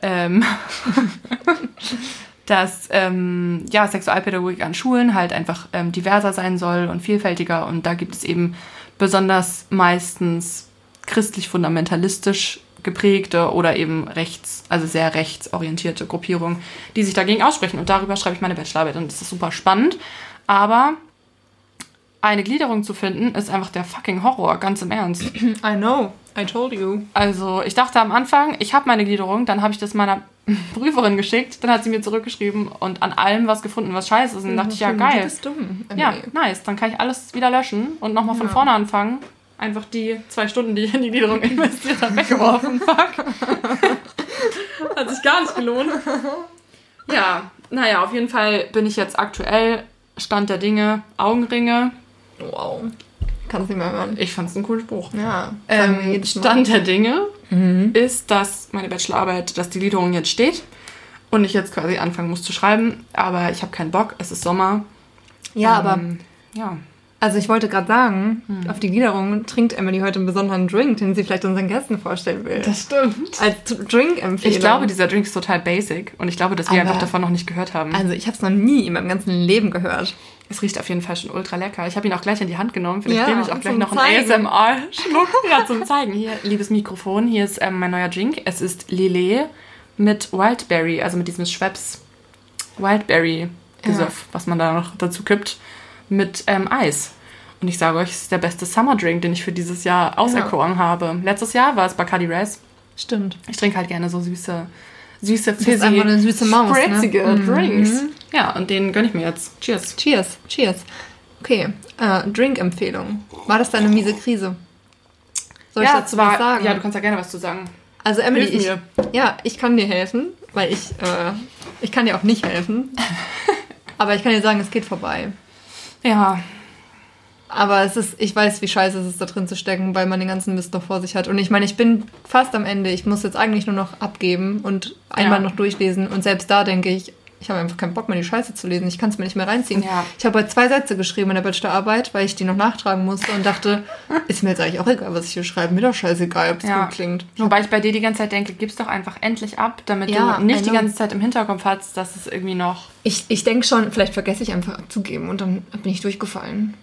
[SPEAKER 1] Ähm, *laughs* dass ähm, ja, Sexualpädagogik an Schulen halt einfach ähm, diverser sein soll und vielfältiger. Und da gibt es eben besonders meistens christlich-fundamentalistisch geprägte oder eben rechts, also sehr rechtsorientierte Gruppierungen, die sich dagegen aussprechen. Und darüber schreibe ich meine Bachelorarbeit und das ist super spannend. Aber eine Gliederung zu finden, ist einfach der fucking Horror, ganz im Ernst. *clears throat*
[SPEAKER 2] I know. I told you.
[SPEAKER 1] Also ich dachte am Anfang, ich habe meine Gliederung, dann habe ich das meiner, *laughs* Prüferin geschickt, dann hat sie mir zurückgeschrieben und an allem was gefunden, was scheiße ist. Und dann dachte ich, ja, geil.
[SPEAKER 2] Du bist dumm.
[SPEAKER 1] Ja, nice. Dann kann ich alles wieder löschen und nochmal von
[SPEAKER 2] Ja.
[SPEAKER 1] vorne anfangen. Einfach die zwei Stunden, die ich in die Gliederung investiert habe, weggeworfen. *laughs* Fuck. *laughs* Hat sich gar nicht gelohnt. Ja, naja, auf jeden Fall bin ich jetzt aktuell Stand der Dinge, Augenringe.
[SPEAKER 2] Wow. Kannst nicht mehr hören.
[SPEAKER 1] Ich fand es einen coolen Spruch.
[SPEAKER 2] Ja.
[SPEAKER 1] Ähm. Stand der Dinge ist, dass meine Bachelorarbeit, dass die Gliederung jetzt steht und ich jetzt quasi anfangen muss zu schreiben. Aber ich habe keinen Bock, es ist Sommer.
[SPEAKER 2] Ja, aber
[SPEAKER 1] Ähm, ja.
[SPEAKER 2] Also ich wollte gerade sagen, auf die Gliederung trinkt Emily heute einen besonderen Drink, den sie vielleicht unseren Gästen vorstellen will.
[SPEAKER 1] stimmt.
[SPEAKER 2] Als Drink-Empfehlung.
[SPEAKER 1] Ich glaube, dieser Drink ist total basic und ich glaube, dass wir
[SPEAKER 2] Aber-
[SPEAKER 1] einfach davon noch nicht gehört haben.
[SPEAKER 2] Also ich habe es noch nie in meinem ganzen Leben gehört.
[SPEAKER 1] Es riecht auf jeden Fall schon ultra lecker. Ich habe ihn auch gleich in die Hand genommen. Vielleicht
[SPEAKER 2] Ja,
[SPEAKER 1] nehme ich auch gleich noch einen
[SPEAKER 2] Zeigen.
[SPEAKER 1] ASMR-Schluck *laughs* ja, zum Zeigen. Hier, liebes Mikrofon, hier ist ähm, mein neuer Drink. Es ist Lillet mit Wildberry, also mit diesem Schweppes Wildberry-Gesöff, was man da noch dazu kippt, mit ähm, Eis. Und ich sage euch, es ist der beste Summer Drink, den ich für dieses Jahr auserkoren habe. Letztes Jahr war es Bacardi Res.
[SPEAKER 2] Stimmt.
[SPEAKER 1] Ich trinke halt gerne so süße, süße,
[SPEAKER 2] einfach eine süße Maus, ne?
[SPEAKER 1] spritzige
[SPEAKER 2] Mhm.
[SPEAKER 1] Drinks. Ja, und den gönne ich mir jetzt. Cheers.
[SPEAKER 2] Cheers, cheers. Okay, äh, Drink-Empfehlung. War das deine miese Krise? Soll ich
[SPEAKER 1] ja,
[SPEAKER 2] dazu
[SPEAKER 1] zwar,
[SPEAKER 2] was sagen?
[SPEAKER 1] ja, du kannst ja gerne was zu sagen.
[SPEAKER 2] also Emily, ich, ja, ich kann dir helfen, weil ich, äh, ich kann dir auch nicht helfen. *laughs* Aber ich kann dir sagen, es geht vorbei.
[SPEAKER 1] Ja,
[SPEAKER 2] Aber es ist, ich weiß, wie scheiße es ist, da drin zu stecken, weil man den ganzen Mist noch vor sich hat. Und ich meine, ich bin fast am Ende. Ich muss jetzt eigentlich nur noch abgeben und einmal
[SPEAKER 1] Ja.
[SPEAKER 2] noch durchlesen. Und selbst da denke ich, ich habe einfach keinen Bock mehr, die Scheiße zu lesen. Ich kann es mir nicht mehr reinziehen.
[SPEAKER 1] Ja.
[SPEAKER 2] Ich habe heute zwei Sätze geschrieben in der Bachelorarbeit, weil ich die noch nachtragen musste und dachte, *laughs* ist mir jetzt eigentlich auch egal, was ich hier schreibe. Mir doch scheißegal, ob es
[SPEAKER 1] ja.
[SPEAKER 2] gut klingt.
[SPEAKER 1] Wobei ich bei dir die ganze Zeit denke, gib's doch einfach endlich ab, damit
[SPEAKER 2] Ja,
[SPEAKER 1] du nicht die ganze Zeit im Hinterkopf hast, dass es irgendwie noch.
[SPEAKER 2] Ich, ich denke schon, vielleicht vergesse ich einfach abzugeben und dann bin ich durchgefallen.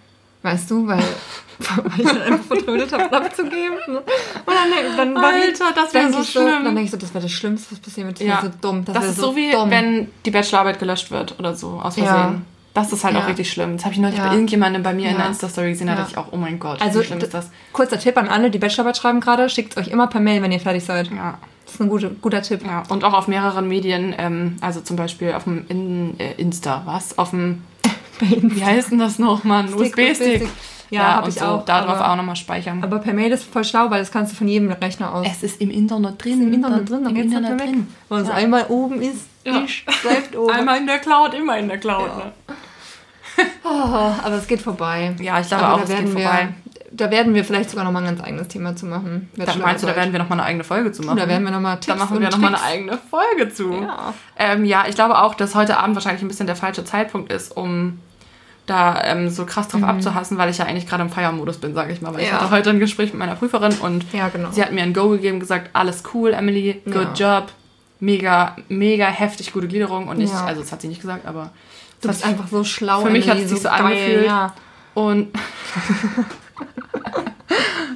[SPEAKER 2] Weißt du, weil, *laughs* weil ich dann einfach vertrödet habe, abzugeben. ne? Und dann, dann war ich-
[SPEAKER 1] Alter, das wär
[SPEAKER 2] denk
[SPEAKER 1] so schlimm.
[SPEAKER 2] Dann denke ich so, das wäre das Schlimmste, was passieren wird. Das
[SPEAKER 1] Ja,
[SPEAKER 2] wäre so dumm.
[SPEAKER 1] Das,
[SPEAKER 2] wär
[SPEAKER 1] ist so wie
[SPEAKER 2] dumm.
[SPEAKER 1] wenn die Bachelorarbeit gelöscht wird oder so, aus
[SPEAKER 2] Ja.
[SPEAKER 1] Versehen. Das ist halt
[SPEAKER 2] Ja.
[SPEAKER 1] auch richtig schlimm. Das habe ich neulich
[SPEAKER 2] Ja.
[SPEAKER 1] bei irgendjemandem bei mir in
[SPEAKER 2] Ja.
[SPEAKER 1] der Insta-Story gesehen, da
[SPEAKER 2] Ja.
[SPEAKER 1] dachte ich auch, oh mein Gott,
[SPEAKER 2] Also,
[SPEAKER 1] wie schlimm ist das?
[SPEAKER 2] kurzer Tipp an alle, die Bachelorarbeit schreiben gerade, schickt es euch immer per Mail, wenn ihr fertig seid.
[SPEAKER 1] Ja.
[SPEAKER 2] Das ist ein gute, guter Tipp.
[SPEAKER 1] ja. Und auch auf mehreren Medien, ähm, also zum Beispiel auf dem in, äh, Insta, was? Auf dem, wie heißt denn das noch, Mann?
[SPEAKER 2] Stick,
[SPEAKER 1] USB-Stick.
[SPEAKER 2] Ja, hab
[SPEAKER 1] und
[SPEAKER 2] ich
[SPEAKER 1] so,
[SPEAKER 2] auch,
[SPEAKER 1] Darauf auch nochmal speichern.
[SPEAKER 2] Aber per Mail ist voll schlau, weil das kannst du von jedem Rechner aus.
[SPEAKER 1] Es ist im Internet drin.
[SPEAKER 2] im Internet drin, dann
[SPEAKER 1] Im Internet drin.
[SPEAKER 2] Wenn es
[SPEAKER 1] Ja.
[SPEAKER 2] einmal oben ist,
[SPEAKER 1] Ja.
[SPEAKER 2] ist, bleibt oben.
[SPEAKER 1] Einmal in der Cloud, immer in der Cloud.
[SPEAKER 2] Ja.
[SPEAKER 1] Ne?
[SPEAKER 2] Oh, aber es geht vorbei.
[SPEAKER 1] Ja, ich glaube
[SPEAKER 2] Aber
[SPEAKER 1] auch, es geht
[SPEAKER 2] werden wir,
[SPEAKER 1] vorbei.
[SPEAKER 2] Da werden wir vielleicht sogar nochmal ein ganz eigenes Thema zu machen.
[SPEAKER 1] Da meinst du, da werden wir nochmal eine eigene Folge zu machen?
[SPEAKER 2] Da werden wir nochmal Tipps
[SPEAKER 1] da machen wir nochmal eine eigene Folge zu.
[SPEAKER 2] Ja.
[SPEAKER 1] Ähm, ja, ich glaube auch, dass heute Abend wahrscheinlich ein bisschen der falsche Zeitpunkt ist, um da ähm, so krass drauf abzuhassen, weil ich ja eigentlich gerade im Feiermodus bin, sage ich mal. Weil ich
[SPEAKER 2] Mhm. Ja.
[SPEAKER 1] hatte heute ein Gespräch mit meiner Prüferin und
[SPEAKER 2] Ja, genau.
[SPEAKER 1] sie hat mir ein Go gegeben, gesagt, alles cool, Emily, good job, mega, mega heftig gute Gliederung. Und ich,
[SPEAKER 2] Ja.
[SPEAKER 1] also das hat sie nicht gesagt, aber
[SPEAKER 2] Du
[SPEAKER 1] das
[SPEAKER 2] bist einfach so schlau.
[SPEAKER 1] Für mich
[SPEAKER 2] Emily,
[SPEAKER 1] hat es sich so
[SPEAKER 2] geil,
[SPEAKER 1] angefühlt.
[SPEAKER 2] Ja.
[SPEAKER 1] Und *laughs*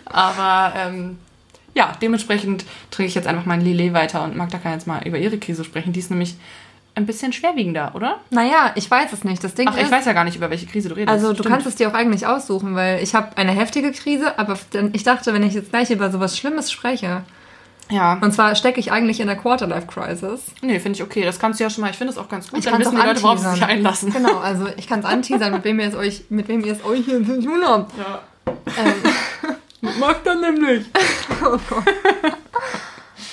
[SPEAKER 1] aber ähm, ja, dementsprechend trinke ich jetzt einfach mein Lillet weiter und Magda kann jetzt mal über ihre Krise sprechen. Die ist nämlich ein bisschen schwerwiegender, oder?
[SPEAKER 2] Naja, ich weiß es nicht. Das Ding
[SPEAKER 1] Ach,
[SPEAKER 2] ist,
[SPEAKER 1] ich weiß ja gar nicht, über welche Krise du redest.
[SPEAKER 2] also du
[SPEAKER 1] Stimmt.
[SPEAKER 2] kannst es dir auch eigentlich aussuchen, weil ich habe eine heftige Krise, aber dann, ich dachte, wenn ich jetzt gleich über sowas Schlimmes spreche,
[SPEAKER 1] Ja.
[SPEAKER 2] und zwar stecke ich eigentlich in der Quarterlife-Crisis.
[SPEAKER 1] Nee, finde ich okay. Das kannst du ja schon mal. Ich finde es auch ganz gut.
[SPEAKER 2] Ich
[SPEAKER 1] Dann wissen die Leute, worauf sie sich
[SPEAKER 2] anteasern.
[SPEAKER 1] einlassen.
[SPEAKER 2] Genau, *laughs* also ich kann es anteasern, mit wem ihr es euch, mit wem ihr es euch hier zu tun habt.
[SPEAKER 1] Ja.
[SPEAKER 2] Ähm, *laughs*
[SPEAKER 1] Magda nämlich. *laughs*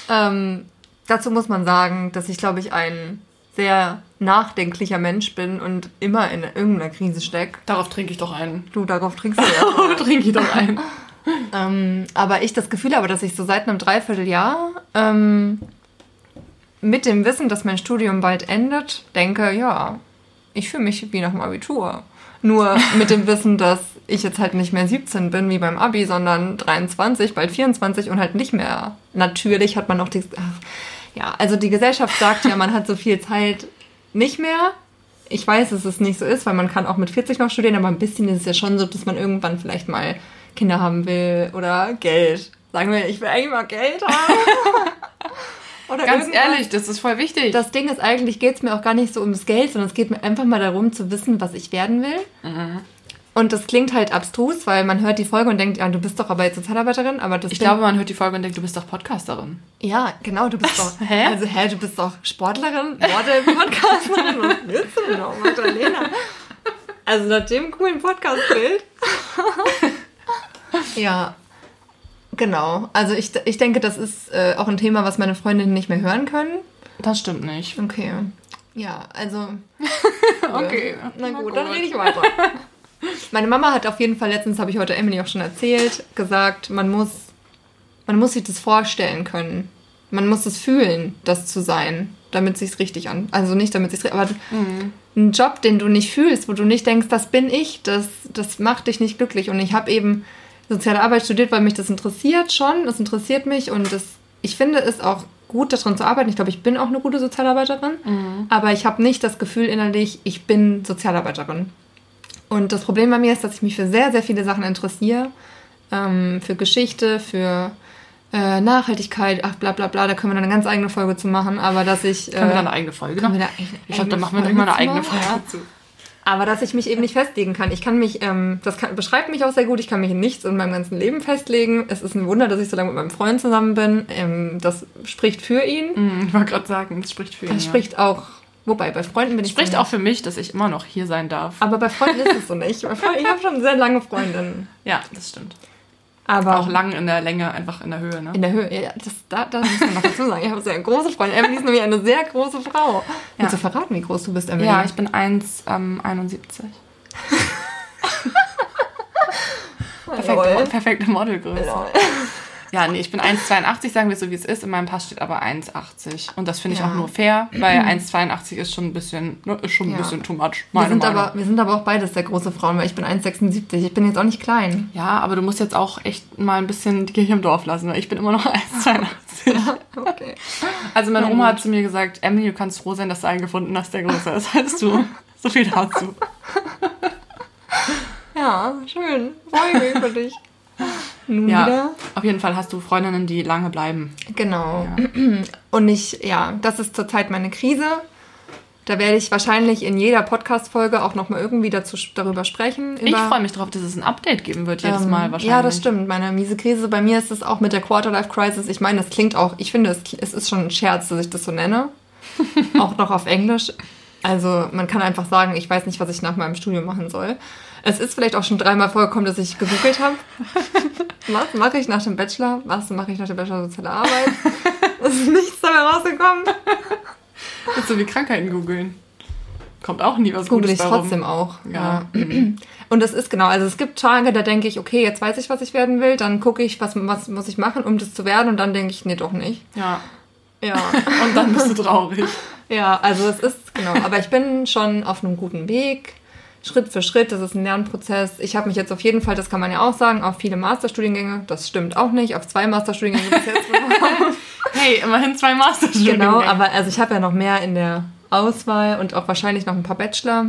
[SPEAKER 2] Ähm, dazu muss man sagen, dass ich, glaube ich, ein sehr nachdenklicher Mensch bin und immer in irgendeiner Krise stecke.
[SPEAKER 1] Darauf trinke ich doch einen.
[SPEAKER 2] Du, darauf trinkst du *laughs* ja.
[SPEAKER 1] trinke ich doch einen.
[SPEAKER 2] ähm, aber ich das Gefühl habe, dass ich so seit einem Dreivierteljahr ähm, mit dem Wissen, dass mein Studium bald endet, denke, ja, ich fühle mich wie nach dem Abitur. Nur mit dem Wissen, dass ich jetzt halt nicht mehr 17 bin wie beim Abi, sondern 23, bald 24 und halt nicht mehr. Natürlich hat man noch die. Ach, ja, also die Gesellschaft sagt ja, man hat so viel Zeit nicht mehr. Ich weiß, dass es nicht so ist, weil man kann auch mit 40 noch studieren, aber ein bisschen ist es ja schon so, dass man irgendwann vielleicht mal Kinder haben will oder Geld. Sagen wir, ich will eigentlich mal Geld haben. *laughs* oder
[SPEAKER 1] Ganz ehrlich, das ist voll wichtig.
[SPEAKER 2] Das Ding ist eigentlich, geht es mir auch gar nicht so ums Geld, sondern es geht mir einfach mal darum zu wissen, was ich werden will.
[SPEAKER 1] Mhm.
[SPEAKER 2] Und das klingt halt abstrus, weil man hört die Folge und denkt, ja, du bist doch aber jetzt Sozialarbeiterin, aber das
[SPEAKER 1] Ich glaube, man hört die Folge und denkt, du bist doch Podcasterin.
[SPEAKER 2] Ja, genau, du bist *laughs* doch.
[SPEAKER 1] Hä?
[SPEAKER 2] Also, hä, du bist doch Sportlerin, Model, Podcasterin. Was willst du denn noch, Magdalena? Also, nach dem coolen Podcast-Bild. *laughs* ja, genau. Also, ich, ich denke, das ist äh, auch ein Thema, was meine Freundinnen nicht mehr hören können.
[SPEAKER 1] Das stimmt nicht.
[SPEAKER 2] Okay. Ja, also. *laughs*
[SPEAKER 1] Okay.
[SPEAKER 2] Na
[SPEAKER 1] Na
[SPEAKER 2] gut, dann
[SPEAKER 1] gut.
[SPEAKER 2] rede ich weiter. Meine Mama hat auf jeden Fall letztens, habe ich heute Emily auch schon erzählt, gesagt, man muss, man muss sich das vorstellen können. Man muss es fühlen, das zu sein, damit es sich richtig an. Also nicht damit es sich, aber
[SPEAKER 1] Mhm.
[SPEAKER 2] ein Job, den du nicht fühlst, wo du nicht denkst, das bin ich, das, das macht dich nicht glücklich. Und ich habe eben soziale Arbeit studiert, weil mich das interessiert schon. Das interessiert mich und das, ich finde es auch gut, daran zu arbeiten. Ich glaube, ich bin auch eine gute Sozialarbeiterin, aber ich habe nicht das Gefühl innerlich, ich bin Sozialarbeiterin. Und das Problem bei mir ist, dass ich mich für sehr, sehr viele Sachen interessiere. Ähm, für Geschichte, für äh, Nachhaltigkeit, ach bla bla bla, da können wir dann eine ganz eigene Folge zu machen. Aber dass ich. Äh,
[SPEAKER 1] Können wir da eine eigene Folge
[SPEAKER 2] können
[SPEAKER 1] noch?
[SPEAKER 2] wir da eine
[SPEAKER 1] Ich glaube, da machen wir irgendwann eine
[SPEAKER 2] Folge
[SPEAKER 1] eigene Folge
[SPEAKER 2] machen?
[SPEAKER 1] zu.
[SPEAKER 2] Aber dass ich mich eben nicht festlegen kann. Ich kann mich, ähm, das kann, beschreibt mich auch sehr gut, ich kann mich in nichts in meinem ganzen Leben festlegen. Es ist ein Wunder, dass ich so lange mit meinem Freund zusammen bin. Ähm, das spricht für ihn.
[SPEAKER 1] Hm, Ich wollte gerade sagen, das spricht für ihn.
[SPEAKER 2] Das
[SPEAKER 1] ja.
[SPEAKER 2] spricht auch, wobei bei Freunden bin ich
[SPEAKER 1] spricht
[SPEAKER 2] so
[SPEAKER 1] auch für mich, dass ich immer noch hier sein darf.
[SPEAKER 2] Aber bei Freunden ist es so nicht. Ich habe schon sehr lange Freundinnen.
[SPEAKER 1] Ja, das stimmt.
[SPEAKER 2] Aber
[SPEAKER 1] Auch lang in der Länge, einfach in der Höhe, ne?
[SPEAKER 2] in der Höhe. Ja, das, da, da muss man noch dazu sagen. Ich habe sehr große Freunde. Emily ist nämlich eine sehr große Frau. Willst du verraten, wie groß du bist, Emily?
[SPEAKER 1] Ja, ich bin 1,71. *laughs* Perfekte,
[SPEAKER 2] Lol.
[SPEAKER 1] perfekte Modelgröße. Ja, nee, ich bin 1,82, sagen wir so, wie es ist. In meinem Pass steht aber 1,80. Und das finde ich
[SPEAKER 2] Ja.
[SPEAKER 1] auch nur fair, weil 1,82 ist schon ein bisschen, ne, ist schon ein
[SPEAKER 2] Ja.
[SPEAKER 1] bisschen too much.
[SPEAKER 2] Wir sind,
[SPEAKER 1] Meinung.
[SPEAKER 2] aber, wir sind aber auch beides sehr große Frauen, weil ich bin 1,76. Ich bin jetzt auch nicht klein.
[SPEAKER 1] Ja, aber du musst jetzt auch echt mal ein bisschen die Kirche im Dorf lassen, weil ich bin immer noch 1,82. *laughs*
[SPEAKER 2] Okay.
[SPEAKER 1] Also meine Oma hat zu mir gesagt, Emily, du kannst froh sein, dass du einen gefunden hast, der größer ist als du. So viel dazu. *laughs*
[SPEAKER 2] Ja, schön. Freue mich für dich. Nun
[SPEAKER 1] Ja,
[SPEAKER 2] wieder.
[SPEAKER 1] auf jeden Fall hast du Freundinnen, die lange bleiben.
[SPEAKER 2] Genau. Und ich, ja, das ist zurzeit meine Krise. Da werde ich wahrscheinlich in jeder Podcast-Folge auch nochmal irgendwie dazu, darüber sprechen.
[SPEAKER 1] Ich freue mich darauf, dass es ein Update geben wird jedes
[SPEAKER 2] Ähm,
[SPEAKER 1] Mal wahrscheinlich.
[SPEAKER 2] Ja, das stimmt. Meine miese Krise. Bei mir ist es auch mit der Quarter-Life-Crisis. Ich meine, das klingt auch, ich finde, es, es ist schon ein Scherz, dass ich das so nenne. *laughs* auch noch auf Englisch. Also man kann einfach sagen, ich weiß nicht, was ich nach meinem Studium machen soll. Es ist vielleicht auch schon dreimal vorgekommen, dass ich gegoogelt habe. *laughs* was mache ich nach dem Bachelor? Was mache ich nach dem Bachelor Soziale Arbeit? Es ist nichts dabei rausgekommen.
[SPEAKER 1] Das ist so wie Krankheiten googeln. Kommt auch nie was
[SPEAKER 2] Google
[SPEAKER 1] Gutes
[SPEAKER 2] ich
[SPEAKER 1] bei rum.
[SPEAKER 2] trotzdem auch.
[SPEAKER 1] Ja.
[SPEAKER 2] Ja. Und das ist genau, also es gibt Tage, da denke ich, okay, jetzt weiß ich, was ich werden will, dann gucke ich, was, was muss ich machen, um das zu werden und dann denke ich, nee, doch nicht.
[SPEAKER 1] Ja.
[SPEAKER 2] Ja. *laughs*
[SPEAKER 1] Und dann bist du traurig.
[SPEAKER 2] ja, also es ist, genau, aber ich bin schon auf einem guten Weg. Schritt für Schritt, das ist ein Lernprozess. Ich habe mich jetzt auf jeden Fall, das kann man ja auch sagen, auf viele Masterstudiengänge, das stimmt auch nicht, auf zwei Masterstudiengänge bis jetzt. *laughs*
[SPEAKER 1] Hey, immerhin zwei Masterstudiengänge.
[SPEAKER 2] Genau, aber also ich habe ja noch mehr in der Auswahl und auch wahrscheinlich noch ein paar Bachelor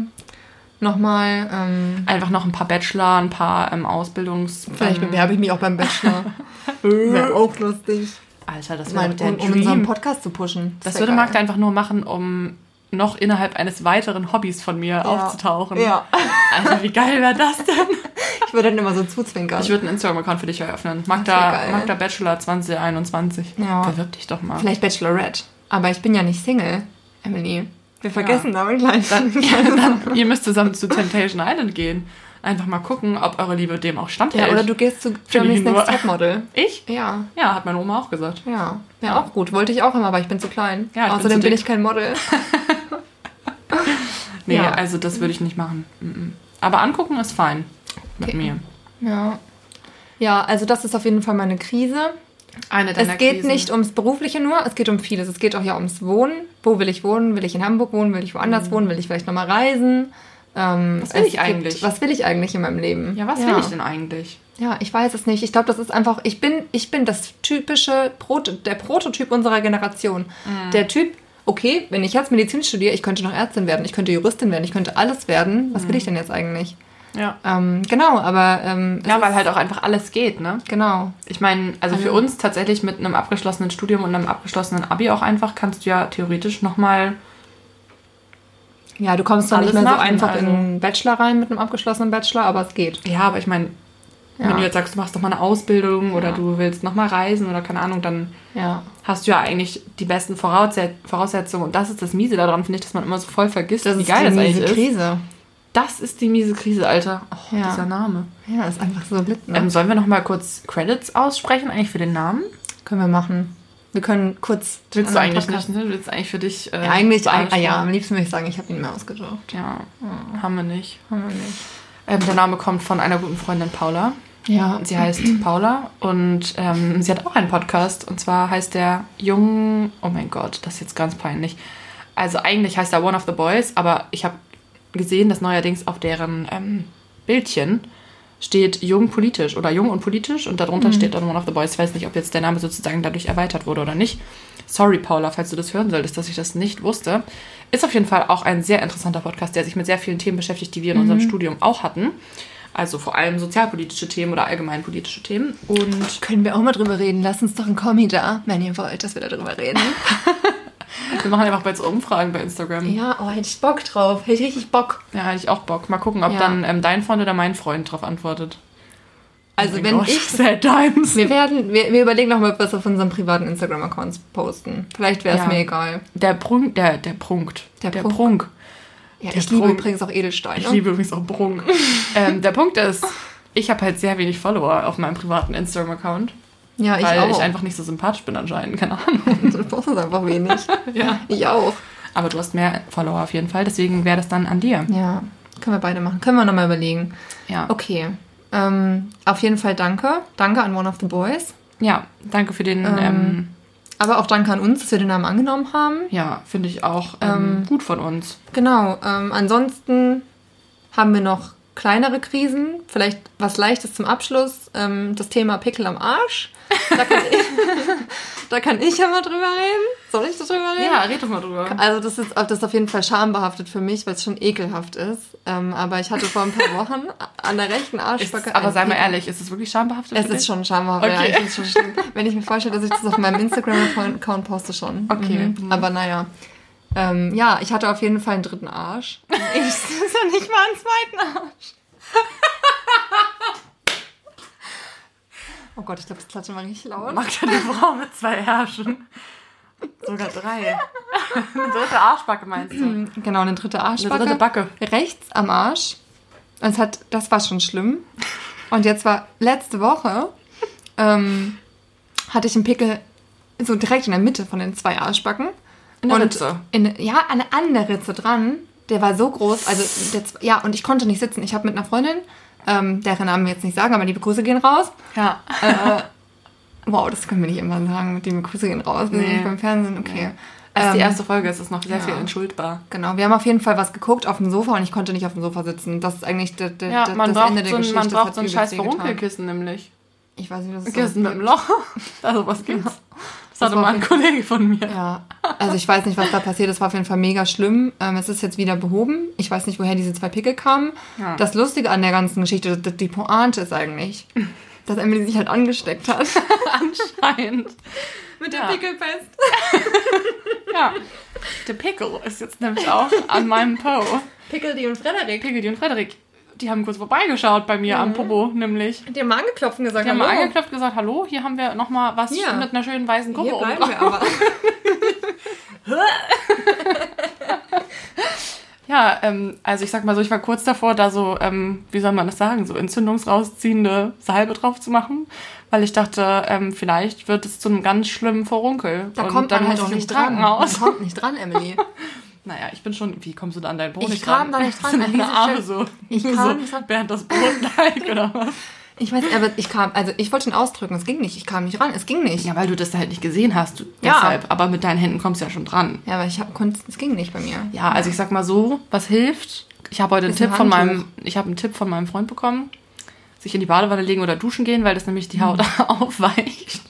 [SPEAKER 2] nochmal. Ähm,
[SPEAKER 1] Einfach noch ein paar Bachelor, ein paar ähm, Ausbildungs...
[SPEAKER 2] vielleicht
[SPEAKER 1] ähm,
[SPEAKER 2] bewerbe ich mich auch beim Bachelor. *laughs* Wäre auch lustig.
[SPEAKER 1] Alter, das
[SPEAKER 2] Mein,
[SPEAKER 1] wäre der
[SPEAKER 2] um, um unseren. Podcast zu pushen.
[SPEAKER 1] Das
[SPEAKER 2] wär
[SPEAKER 1] würde. Magda einfach nur machen, um noch innerhalb eines weiteren Hobbys von mir aufzutauchen.
[SPEAKER 2] Ja. *laughs*
[SPEAKER 1] Alter, wie geil wäre das denn? *laughs*
[SPEAKER 2] Ich würde dann immer so zuzwinkern.
[SPEAKER 1] Ich würde einen Instagram-Account für dich eröffnen. Magda. Magda Bachelor 2021.
[SPEAKER 2] Ja.
[SPEAKER 1] Bewirb dich doch mal.
[SPEAKER 2] Vielleicht Bachelorette. Aber ich bin ja nicht Single, Emily. Wir vergessen aber gleich.
[SPEAKER 1] Dann, *laughs* dann, ihr müsst zusammen zu Temptation Island gehen. Einfach mal gucken, ob eure Liebe dem auch standhält.
[SPEAKER 2] ja, oder du gehst zu Germany's Next Topmodel.
[SPEAKER 1] Ich?
[SPEAKER 2] Ja,
[SPEAKER 1] Ja, hat meine Oma auch gesagt.
[SPEAKER 2] ja. Wäre auch gut. Wollte ich auch immer, aber ich bin zu klein.
[SPEAKER 1] Ja, ich bin
[SPEAKER 2] Außerdem
[SPEAKER 1] zu
[SPEAKER 2] bin, ich kein Model. *laughs*
[SPEAKER 1] Nee,
[SPEAKER 2] Ja.
[SPEAKER 1] also das würde ich nicht machen. Mhm. Aber angucken ist fein mit
[SPEAKER 2] Okay.
[SPEAKER 1] mir.
[SPEAKER 2] Ja. Ja, also das ist auf jeden Fall meine Krise.
[SPEAKER 1] Eine
[SPEAKER 2] Es geht nicht ums Berufliche nur, es geht um vieles. Es geht auch ja ums Wohnen. Wo will ich wohnen? Will ich in Hamburg wohnen? Will ich woanders wohnen? Will ich vielleicht nochmal reisen? Ähm,
[SPEAKER 1] Mhm. Was will ich eigentlich?
[SPEAKER 2] Gibt, was will ich eigentlich in meinem Leben?
[SPEAKER 1] Ja, was will ich denn eigentlich?
[SPEAKER 2] Ja, ich weiß es nicht. Ich glaube, das ist einfach, ich bin, ich bin das typische, Proto, der Prototyp unserer Generation.
[SPEAKER 1] Mhm.
[SPEAKER 2] Der Typ, okay, wenn ich jetzt Medizin studiere, ich könnte noch Ärztin werden, ich könnte Juristin werden, ich könnte alles werden. Was will ich denn jetzt eigentlich?
[SPEAKER 1] Ja.
[SPEAKER 2] Ähm, genau, aber ähm,
[SPEAKER 1] Ja, weil halt auch einfach alles geht, ne?
[SPEAKER 2] genau.
[SPEAKER 1] Ich meine, also für uns tatsächlich mit einem abgeschlossenen Studium und einem abgeschlossenen Abi auch einfach kannst du ja theoretisch nochmal
[SPEAKER 2] Ja, du kommst dann nicht mehr so einfach
[SPEAKER 1] also.
[SPEAKER 2] in einen Bachelor rein mit einem abgeschlossenen Bachelor, aber es geht.
[SPEAKER 1] Ja, aber ich meine, wenn
[SPEAKER 2] Ja.
[SPEAKER 1] du jetzt sagst, du machst noch mal eine Ausbildung oder
[SPEAKER 2] Ja.
[SPEAKER 1] du willst noch mal reisen oder keine Ahnung, dann
[SPEAKER 2] Ja.
[SPEAKER 1] hast du ja eigentlich die besten Vorausset Voraussetzungen. Und das ist das Miese daran, finde ich, dass man immer so voll vergisst,
[SPEAKER 2] Das
[SPEAKER 1] wie
[SPEAKER 2] ist
[SPEAKER 1] geil
[SPEAKER 2] die
[SPEAKER 1] das eigentlich
[SPEAKER 2] miese
[SPEAKER 1] ist.
[SPEAKER 2] Krise.
[SPEAKER 1] Das ist die miese Krise, Alter. Oh,
[SPEAKER 2] Ja.
[SPEAKER 1] dieser Name.
[SPEAKER 2] Ja, ist einfach so lit, ne?
[SPEAKER 1] Ähm, sollen wir noch mal kurz Credits aussprechen, eigentlich für den Namen?
[SPEAKER 2] Können wir machen. Wir können kurz.
[SPEAKER 1] Willst du eigentlich
[SPEAKER 2] Podcast-
[SPEAKER 1] nicht, ne? Willst du eigentlich für dich. Äh,
[SPEAKER 2] Ja, eigentlich, ah, ja, am liebsten würde ich sagen, ich habe ihn mir ausgesucht.
[SPEAKER 1] Ja, haben wir nicht.
[SPEAKER 2] Haben wir nicht.
[SPEAKER 1] Ähm, der Name kommt von einer guten Freundin Paula.
[SPEAKER 2] Ja.
[SPEAKER 1] Sie heißt Paula und ähm, sie hat auch einen Podcast und zwar heißt der Jung. Oh mein Gott, das ist jetzt ganz peinlich. Also eigentlich heißt er One of the Boys, aber ich habe gesehen, dass neuerdings auf deren ähm, Bildchen steht Jung politisch oder Jung und politisch und darunter steht dann One of the Boys. Ich weiß nicht, ob jetzt der Name sozusagen dadurch erweitert wurde oder nicht. Sorry, Paula, falls du das hören solltest, dass ich das nicht wusste. Ist auf jeden Fall auch ein sehr interessanter Podcast, der sich mit sehr vielen Themen beschäftigt, die wir in unserem Studium auch hatten. Also vor allem sozialpolitische Themen oder allgemeinpolitische Themen. Und
[SPEAKER 2] Können wir auch mal drüber reden? Lass uns doch ein Kommi da, wenn ihr wollt, dass wir da drüber reden. *laughs*
[SPEAKER 1] wir machen einfach bald so Umfragen bei Instagram. Ja,
[SPEAKER 2] ja, oh, hätte ich Bock drauf. Hätte ich richtig Bock.
[SPEAKER 1] hätte ich auch Bock. Mal gucken, ob
[SPEAKER 2] Ja.
[SPEAKER 1] dann ähm, dein Freund oder mein Freund darauf antwortet.
[SPEAKER 2] Also
[SPEAKER 1] Oh
[SPEAKER 2] wenn
[SPEAKER 1] Gott,
[SPEAKER 2] ich... *laughs*
[SPEAKER 1] Sad Times.
[SPEAKER 2] Wir werden, wir, wir überlegen noch mal was auf unseren privaten Instagram-Accounts posten. Vielleicht wäre es
[SPEAKER 1] Ja.
[SPEAKER 2] mir egal.
[SPEAKER 1] Der Prunk, der, der Prunkt.
[SPEAKER 2] Der
[SPEAKER 1] der
[SPEAKER 2] Prunk.
[SPEAKER 1] Prunk.
[SPEAKER 2] Ja,
[SPEAKER 1] Der
[SPEAKER 2] ich liebe
[SPEAKER 1] Prunk.
[SPEAKER 2] übrigens auch Edelsteine.
[SPEAKER 1] Ich liebe übrigens auch Prunk. *laughs* ähm, der Punkt ist, ich habe halt sehr wenig Follower auf meinem privaten Instagram-Account.
[SPEAKER 2] ja, ich
[SPEAKER 1] weil
[SPEAKER 2] auch.
[SPEAKER 1] ich einfach nicht so sympathisch bin anscheinend, keine Ahnung.
[SPEAKER 2] du postest einfach wenig. *laughs*
[SPEAKER 1] ja.
[SPEAKER 2] Ich auch.
[SPEAKER 1] Aber du hast mehr Follower auf jeden Fall, deswegen wäre das dann an dir.
[SPEAKER 2] Ja, können wir beide machen. Können wir nochmal überlegen.
[SPEAKER 1] Ja.
[SPEAKER 2] Okay. Ähm, auf jeden Fall danke. Danke an One of the Boys.
[SPEAKER 1] Ja, danke für den, ähm,
[SPEAKER 2] Aber auch danke an uns, dass wir den Namen angenommen haben.
[SPEAKER 1] ja, finde ich auch ähm, gut von uns.
[SPEAKER 2] Genau. Ähm, ansonsten haben wir noch kleinere Krisen. Vielleicht was Leichtes zum Abschluss. Ähm, das Thema Pickel am Arsch. Da kann, ich, *laughs* da kann ich ja mal drüber reden. Soll ich da drüber reden?
[SPEAKER 1] Ja, red doch mal drüber.
[SPEAKER 2] Also das ist, das ist auf jeden Fall schambehaftet für mich, weil es schon ekelhaft ist. Ähm, aber ich hatte vor ein paar Wochen an der rechten
[SPEAKER 1] Ist,
[SPEAKER 2] Arschbacke...
[SPEAKER 1] aber sei mal ehrlich, ist es wirklich schambehaftet?
[SPEAKER 2] Es ist schon schamhaft, ja,
[SPEAKER 1] Okay.
[SPEAKER 2] ich finde es schon schlimm. Wenn ich mir vorstelle, dass ich das auf meinem Instagram-Account poste schon.
[SPEAKER 1] Okay.
[SPEAKER 2] Mhm. Aber naja. Ähm, ja, ich hatte auf jeden Fall einen dritten Arsch. *laughs* Ich ja nicht mal einen zweiten Arsch. Oh Gott, ich glaube, das klatscht mal richtig laut.
[SPEAKER 1] Mag eine Frau mit zwei Herrschen. Sogar drei. Eine dritte Arschbacke meinst du? *clears throat*
[SPEAKER 2] Genau, eine dritte Arschbacke.
[SPEAKER 1] Eine dritte Backe.
[SPEAKER 2] Rechts am Arsch. Und es hat, das war schon schlimm. Und jetzt war letzte Woche, ähm, hatte ich einen Pickel so direkt in der Mitte von den zwei Arschbacken.
[SPEAKER 1] In der
[SPEAKER 2] und
[SPEAKER 1] Ritze.
[SPEAKER 2] In, ja, an der anderen Ritze dran. Der war so groß. Also, der, ja, und ich konnte nicht sitzen. Ich habe mit einer Freundin, ähm, deren Namen wir jetzt nicht sagen, aber liebe Grüße gehen raus.
[SPEAKER 1] Ja.
[SPEAKER 2] Wow, das können wir nicht immer sagen, mit liebe Grüße gehen raus. Wir sind
[SPEAKER 1] Nee.
[SPEAKER 2] nicht beim Fernsehen, okay.
[SPEAKER 1] Das ist die
[SPEAKER 2] Ähm,
[SPEAKER 1] erste Folge, es ist noch sehr
[SPEAKER 2] ja.
[SPEAKER 1] viel entschuldbar.
[SPEAKER 2] Genau, wir haben auf jeden Fall was geguckt auf dem Sofa und ich konnte nicht auf dem Sofa sitzen. Das ist eigentlich der, der,
[SPEAKER 1] Ja, man
[SPEAKER 2] das Ende der
[SPEAKER 1] so ein,
[SPEAKER 2] Geschichte.
[SPEAKER 1] man braucht so ein scheiß. Verunkelkissen nämlich.
[SPEAKER 2] Ich weiß nicht, was es
[SPEAKER 1] Kissen mit einem Loch. *laughs* Also was gibt's? Das hatte
[SPEAKER 2] war
[SPEAKER 1] mal ein Kollege von mir.
[SPEAKER 2] Ja, also ich weiß nicht, was da passiert ist. War auf jeden Fall mega schlimm. Ähm, es ist jetzt wieder behoben. Ich weiß nicht, woher diese zwei Pickel kamen.
[SPEAKER 1] Ja.
[SPEAKER 2] Das Lustige an der ganzen Geschichte, die die Pointe ist eigentlich, *laughs* dass Emily sich halt angesteckt hat. *laughs*
[SPEAKER 1] Anscheinend.
[SPEAKER 2] Mit
[SPEAKER 1] Ja.
[SPEAKER 2] Pickelpest. *laughs*
[SPEAKER 1] Ja. Der Pickle ist jetzt nämlich auch an meinem Po.
[SPEAKER 2] Pickel, und Frederik.
[SPEAKER 1] Piggy und Frederik, die haben kurz vorbeigeschaut bei mir am Popo, nämlich.
[SPEAKER 2] Die haben mal angeklopft und gesagt,
[SPEAKER 1] Die haben
[SPEAKER 2] hallo.
[SPEAKER 1] mal angeklopft und gesagt, hallo, hier haben wir nochmal was
[SPEAKER 2] Ja.
[SPEAKER 1] mit einer schönen weißen Gruppe
[SPEAKER 2] Hier bleiben wir aber. *laughs*
[SPEAKER 1] Ja, ähm, also ich sag mal so, ich war kurz davor, da so, ähm, wie soll man das sagen, so entzündungsrausziehende Salbe drauf zu machen, weil ich dachte, ähm, vielleicht wird es zu einem ganz schlimmen Vorunkel.
[SPEAKER 2] Da
[SPEAKER 1] Und
[SPEAKER 2] kommt
[SPEAKER 1] dann
[SPEAKER 2] man halt auch
[SPEAKER 1] ich
[SPEAKER 2] nicht dran.
[SPEAKER 1] Krankenhaus.
[SPEAKER 2] Man kommt nicht dran, Emily. *laughs*
[SPEAKER 1] Naja, ich bin schon, wie kommst du da an dein Brot
[SPEAKER 2] Ich
[SPEAKER 1] nicht
[SPEAKER 2] kam da nicht *laughs* dran, an
[SPEAKER 1] deine
[SPEAKER 2] diese
[SPEAKER 1] Arme so,
[SPEAKER 2] Ich *laughs*
[SPEAKER 1] so
[SPEAKER 2] kam-
[SPEAKER 1] während das Brotteig *laughs* oder was?
[SPEAKER 2] Ich weiß, aber ich kam, also ich wollte ihn ausdrücken, es ging nicht. Ich kam nicht ran, es ging nicht.
[SPEAKER 1] Ja, weil du das halt nicht gesehen hast, du,
[SPEAKER 2] Ja.
[SPEAKER 1] deshalb. Aber mit deinen Händen kommst du ja schon dran.
[SPEAKER 2] Ja, aber ich hab, konnte, es ging nicht bei mir.
[SPEAKER 1] Ja, also ich sag mal so, was hilft? Ich habe heute einen Tipp von meinem, ich habe einen Tipp von meinem Freund bekommen, sich in die Badewanne legen oder duschen gehen, weil das nämlich die Haut aufweicht.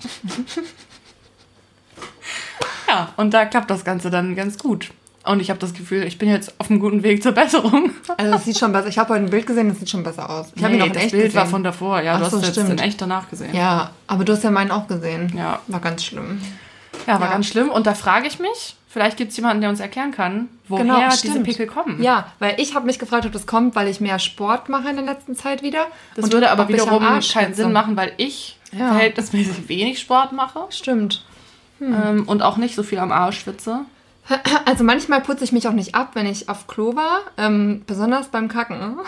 [SPEAKER 1] ja, und da klappt das Ganze dann ganz gut. Und ich habe das Gefühl, ich bin jetzt auf einem guten Weg zur Besserung.
[SPEAKER 2] Also es sieht schon besser. Ich habe heute ein Bild gesehen, das sieht schon besser aus. Ich habe ihn noch in
[SPEAKER 1] das
[SPEAKER 2] echt
[SPEAKER 1] Bild
[SPEAKER 2] gesehen.
[SPEAKER 1] war von davor. Ja,
[SPEAKER 2] Ach
[SPEAKER 1] du hast
[SPEAKER 2] so,
[SPEAKER 1] jetzt
[SPEAKER 2] stimmt.
[SPEAKER 1] in echt danach gesehen.
[SPEAKER 2] ja, aber du hast ja meinen auch gesehen.
[SPEAKER 1] Ja.
[SPEAKER 2] War ganz schlimm.
[SPEAKER 1] Ja, war
[SPEAKER 2] Ja.
[SPEAKER 1] ganz schlimm. Und da frage ich mich, Vielleicht gibt es jemanden, der uns erklären kann, woher
[SPEAKER 2] Genau,
[SPEAKER 1] diese. Pickel kommen.
[SPEAKER 2] Ja, weil ich habe mich gefragt, ob das kommt, weil ich mehr Sport mache in der letzten Zeit wieder.
[SPEAKER 1] Das
[SPEAKER 2] Und
[SPEAKER 1] würde aber wiederum keinen
[SPEAKER 2] schwitze.
[SPEAKER 1] Sinn machen, weil ich
[SPEAKER 2] Ja.
[SPEAKER 1] verhältnismäßig wenig Sport mache
[SPEAKER 2] Stimmt.
[SPEAKER 1] ähm, und auch nicht so viel am Arsch schwitze. *clears throat*
[SPEAKER 2] Also manchmal putze ich mich auch nicht ab, wenn ich auf Klo war. Ähm, besonders beim Kacken.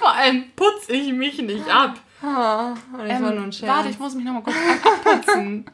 [SPEAKER 1] Vor allem putze ich mich nicht ab.
[SPEAKER 2] Ah, das war nur ein
[SPEAKER 1] Ähm,
[SPEAKER 2] Scherz.
[SPEAKER 1] warte, ich muss mich nochmal kurz ab- abputzen.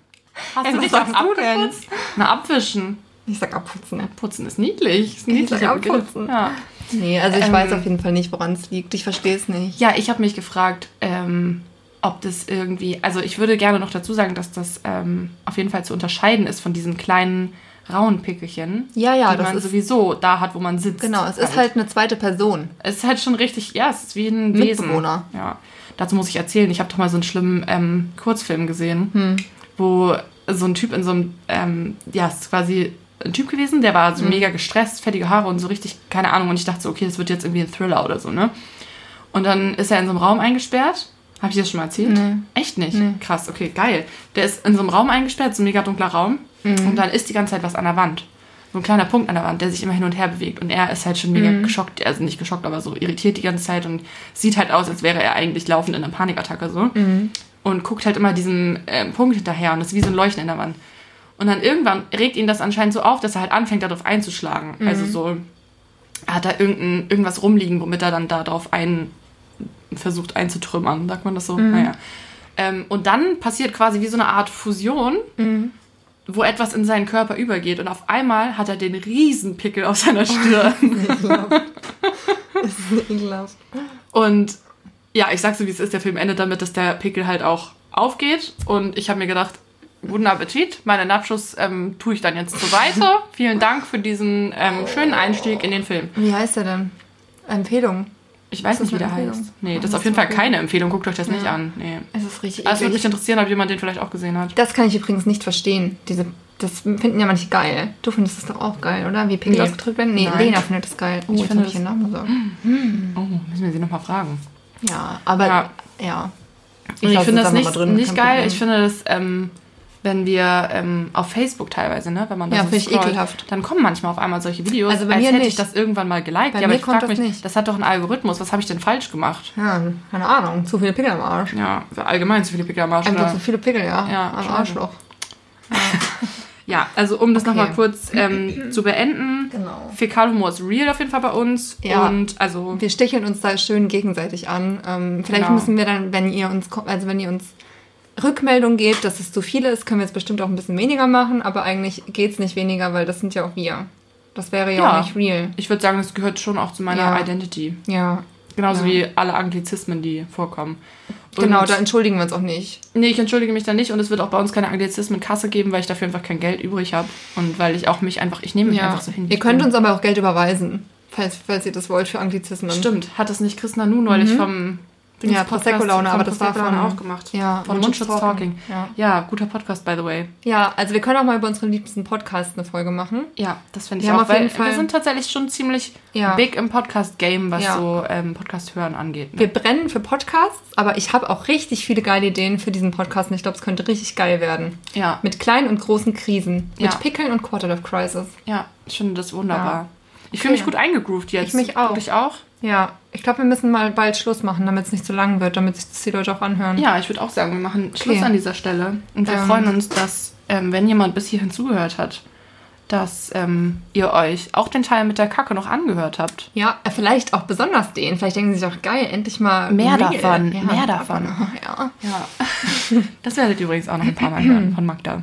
[SPEAKER 1] Hast
[SPEAKER 2] Ey,
[SPEAKER 1] du
[SPEAKER 2] was
[SPEAKER 1] dich
[SPEAKER 2] sagst du denn?
[SPEAKER 1] Na, abwischen.
[SPEAKER 2] Ich sag abputzen.
[SPEAKER 1] Putzen ist niedlich. Ist
[SPEAKER 2] Ich
[SPEAKER 1] niedlich.
[SPEAKER 2] abputzen.
[SPEAKER 1] Ja.
[SPEAKER 2] Nee, also ich
[SPEAKER 1] Ähm,
[SPEAKER 2] weiß auf jeden Fall nicht, woran es liegt. Ich verstehe es nicht.
[SPEAKER 1] Ja, ich habe mich gefragt, ähm, ob das irgendwie, also ich würde gerne noch dazu sagen, dass das ähm, auf jeden Fall zu unterscheiden ist von diesen kleinen rauen Pickelchen,
[SPEAKER 2] Ja, ja,
[SPEAKER 1] die man
[SPEAKER 2] ist-
[SPEAKER 1] sowieso da hat, wo man sitzt.
[SPEAKER 2] Genau, es ist halt eine zweite Person.
[SPEAKER 1] Es ist halt schon richtig, ja, es ist wie ein Wesen.
[SPEAKER 2] Mitbewohner.
[SPEAKER 1] Ja. Dazu muss ich erzählen, ich habe doch mal so einen schlimmen ähm, Kurzfilm gesehen,
[SPEAKER 2] Hm.
[SPEAKER 1] wo so ein Typ in so einem, ähm, ja, es ist quasi ein Typ gewesen, der war so
[SPEAKER 2] Hm.
[SPEAKER 1] mega gestresst, fettige Haare und so richtig, keine Ahnung. Und ich dachte so, okay, das wird jetzt irgendwie ein Thriller oder so, ne? Und dann ist er in so einem Raum eingesperrt. Habe ich das schon mal erzählt?
[SPEAKER 2] Nee.
[SPEAKER 1] Echt nicht?
[SPEAKER 2] Nee.
[SPEAKER 1] Krass, okay, geil. Der ist in so einem Raum eingesperrt, so ein mega dunkler Raum.
[SPEAKER 2] Mhm.
[SPEAKER 1] Und dann ist die ganze Zeit was an der Wand. So ein kleiner Punkt an der Wand, der sich immer hin und her bewegt. Und er ist halt schon mega
[SPEAKER 2] Mhm.
[SPEAKER 1] geschockt, also nicht geschockt, aber so irritiert die ganze Zeit und sieht halt aus, als wäre er eigentlich laufend in einer Panikattacke so.
[SPEAKER 2] Mhm.
[SPEAKER 1] Und guckt halt immer diesem ähm, Punkt hinterher und das ist wie so ein Leuchten in der Wand. Und dann irgendwann regt ihn das anscheinend so auf, dass er halt anfängt, darauf einzuschlagen.
[SPEAKER 2] Mhm.
[SPEAKER 1] Also so, er hat da irgendein, irgendwas rumliegen, womit er dann da drauf ein, versucht einzutrümmern, sagt man das so?
[SPEAKER 2] Mhm.
[SPEAKER 1] Naja. Ähm, und dann passiert quasi wie so eine Art Fusion,
[SPEAKER 2] Mhm.
[SPEAKER 1] wo etwas in seinen Körper übergeht. Und auf einmal hat er den Riesenpickel auf seiner Stirn. *laughs*
[SPEAKER 2] Das ist ekelhaft.
[SPEAKER 1] Und ja, ich sag's so, wie es ist. Der Film endet damit, dass der Pickel halt auch aufgeht. Und ich habe mir gedacht, guten Appetit. Meine Nachschuss ähm, tue ich dann jetzt zur Seite. *laughs* Vielen Dank für diesen ähm, schönen Einstieg in den Film.
[SPEAKER 2] Wie heißt er denn? Empfehlung.
[SPEAKER 1] Ich weiß
[SPEAKER 2] das
[SPEAKER 1] nicht, wie der
[SPEAKER 2] Empfehlung?
[SPEAKER 1] heißt. Nee, das ist
[SPEAKER 2] das
[SPEAKER 1] auf jeden Fall keine Empfehlung. Guckt euch das nicht
[SPEAKER 2] Ja.
[SPEAKER 1] an. Nee.
[SPEAKER 2] Es ist richtig
[SPEAKER 1] Also es würde mich interessieren, ob jemand den vielleicht auch gesehen hat.
[SPEAKER 2] Das kann ich übrigens nicht verstehen. Diese, das finden ja manche geil. Du findest es doch auch geil, oder? Wie Pickel
[SPEAKER 1] Nee.
[SPEAKER 2] ausgedrückt werden? Nee,
[SPEAKER 1] Nein.
[SPEAKER 2] Lena findet das geil. Oh,
[SPEAKER 1] Ich
[SPEAKER 2] jetzt
[SPEAKER 1] finde
[SPEAKER 2] habe ich ihren
[SPEAKER 1] das-
[SPEAKER 2] Namen gesagt.
[SPEAKER 1] Oh, müssen wir sie nochmal fragen.
[SPEAKER 2] Ja, aber
[SPEAKER 1] Ja.
[SPEAKER 2] ja.
[SPEAKER 1] Ich, ich
[SPEAKER 2] lasse
[SPEAKER 1] finde das nicht, nicht geil. Ich finde das, ähm, wenn wir ähm, auf Facebook teilweise, ne, wenn man da
[SPEAKER 2] Ja,
[SPEAKER 1] so
[SPEAKER 2] finde ich
[SPEAKER 1] scrollt,
[SPEAKER 2] ekelhaft.
[SPEAKER 1] dann kommen manchmal auf einmal solche Videos,
[SPEAKER 2] Also bei
[SPEAKER 1] als
[SPEAKER 2] mir
[SPEAKER 1] hätte ich
[SPEAKER 2] nicht.
[SPEAKER 1] das irgendwann mal geliked.
[SPEAKER 2] Bei
[SPEAKER 1] ja, aber ich frage mich,
[SPEAKER 2] das nicht.
[SPEAKER 1] das hat doch einen Algorithmus. Was habe ich denn falsch gemacht?
[SPEAKER 2] Ja, keine Ahnung. Zu viele Pickel am Arsch.
[SPEAKER 1] Ja, allgemein zu viele Pickel am Arsch.
[SPEAKER 2] Einfach
[SPEAKER 1] oder?
[SPEAKER 2] zu viele Pickel, ja.
[SPEAKER 1] Ja,
[SPEAKER 2] am. Arschloch. *laughs*
[SPEAKER 1] Ja, also um das
[SPEAKER 2] Okay.
[SPEAKER 1] nochmal kurz ähm, zu beenden.
[SPEAKER 2] Genau.
[SPEAKER 1] Fäkalhumor ist real auf jeden Fall bei uns.
[SPEAKER 2] Ja.
[SPEAKER 1] Und also,
[SPEAKER 2] Wir sticheln uns da schön gegenseitig an. Ähm, vielleicht
[SPEAKER 1] Genau.
[SPEAKER 2] müssen wir dann, wenn ihr uns, also wenn ihr uns Rückmeldung gebt, dass es zu viel ist, können wir jetzt bestimmt auch ein bisschen weniger machen, aber eigentlich geht es nicht weniger, weil das sind ja auch wir. Das wäre ja,
[SPEAKER 1] Ja.
[SPEAKER 2] auch nicht real.
[SPEAKER 1] ich würde sagen, das gehört schon auch zu meiner
[SPEAKER 2] Ja.
[SPEAKER 1] Identity.
[SPEAKER 2] Ja.
[SPEAKER 1] Genauso
[SPEAKER 2] Ja.
[SPEAKER 1] wie alle Anglizismen, die vorkommen. Und
[SPEAKER 2] Genau, da entschuldigen wir uns auch nicht.
[SPEAKER 1] Nee, ich entschuldige mich da nicht und es wird auch bei uns keine Anglizismen-Kasse geben, weil ich dafür einfach kein Geld übrig habe und weil ich auch mich einfach, ich nehme mich einfach so hin.
[SPEAKER 2] Ihr könnt uns aber auch Geld überweisen, falls, falls ihr das wollt für Anglizismen.
[SPEAKER 1] Stimmt, hat das nicht Chris Nanu neulich
[SPEAKER 2] Mhm.
[SPEAKER 1] vom
[SPEAKER 2] Ja,
[SPEAKER 1] Podcast-
[SPEAKER 2] Prosecco-Laune, aber das war von-
[SPEAKER 1] auch gemacht.
[SPEAKER 2] Ja,
[SPEAKER 1] von Mundschutz Talking.
[SPEAKER 2] Ja.
[SPEAKER 1] Ja, guter Podcast, by the way.
[SPEAKER 2] ja, also wir können auch mal über unseren liebsten Podcast eine Folge machen.
[SPEAKER 1] Ja, das finde ich auch,
[SPEAKER 2] auf jeden Fall-
[SPEAKER 1] wir sind tatsächlich schon ziemlich
[SPEAKER 2] Ja.
[SPEAKER 1] big im Podcast-Game, was
[SPEAKER 2] Ja.
[SPEAKER 1] so ähm, Podcast-Hören angeht. Ne?
[SPEAKER 2] Wir brennen für Podcasts, aber ich habe auch richtig viele geile Ideen für diesen Podcast und ich glaube, es könnte richtig geil werden.
[SPEAKER 1] Ja,
[SPEAKER 2] Mit kleinen und großen Krisen.
[SPEAKER 1] Ja.
[SPEAKER 2] Mit Pickeln und Quarter-Life Crisis.
[SPEAKER 1] ja, ich finde das wunderbar.
[SPEAKER 2] Ja.
[SPEAKER 1] Ich fühle mich gut eingegroovt jetzt.
[SPEAKER 2] Ich mich auch.
[SPEAKER 1] Du dich auch?
[SPEAKER 2] Ja, ich glaube, wir müssen mal bald Schluss machen, damit es nicht zu lang wird, damit sich das die Leute auch anhören.
[SPEAKER 1] Ja, ich würde auch sagen, wir machen Schluss
[SPEAKER 2] Okay.
[SPEAKER 1] an dieser Stelle. Und wir
[SPEAKER 2] Ähm.
[SPEAKER 1] freuen uns, dass, ähm, wenn jemand bis hierhin zugehört hat, dass ähm, ihr euch auch den Teil mit der Kacke noch angehört habt.
[SPEAKER 2] Ja, äh, vielleicht auch besonders den. Vielleicht denken sie sich auch, geil, endlich mal
[SPEAKER 1] Mehr
[SPEAKER 2] real.
[SPEAKER 1] davon,
[SPEAKER 2] Ja,
[SPEAKER 1] mehr davon.
[SPEAKER 2] Ja.
[SPEAKER 1] Ja. *laughs* das werdet ihr übrigens auch noch ein paar Mal hören *clears throat* von Magda.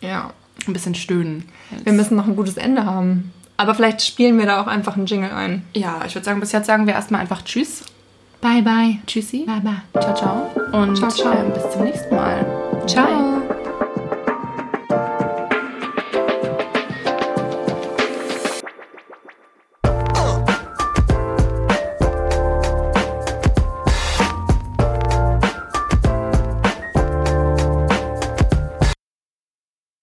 [SPEAKER 2] ja.
[SPEAKER 1] Ein bisschen stöhnen.
[SPEAKER 2] Wir müssen noch ein gutes Ende haben. Aber vielleicht spielen wir da auch einfach einen Jingle ein.
[SPEAKER 1] Ja, ich würde sagen, bis jetzt sagen wir erstmal einfach Tschüss.
[SPEAKER 2] Bye, bye.
[SPEAKER 1] Tschüssi.
[SPEAKER 2] Bye, bye.
[SPEAKER 1] Ciao, ciao. Und
[SPEAKER 2] Ciao, ciao.
[SPEAKER 1] Ähm, bis zum nächsten Mal.
[SPEAKER 2] Ciao.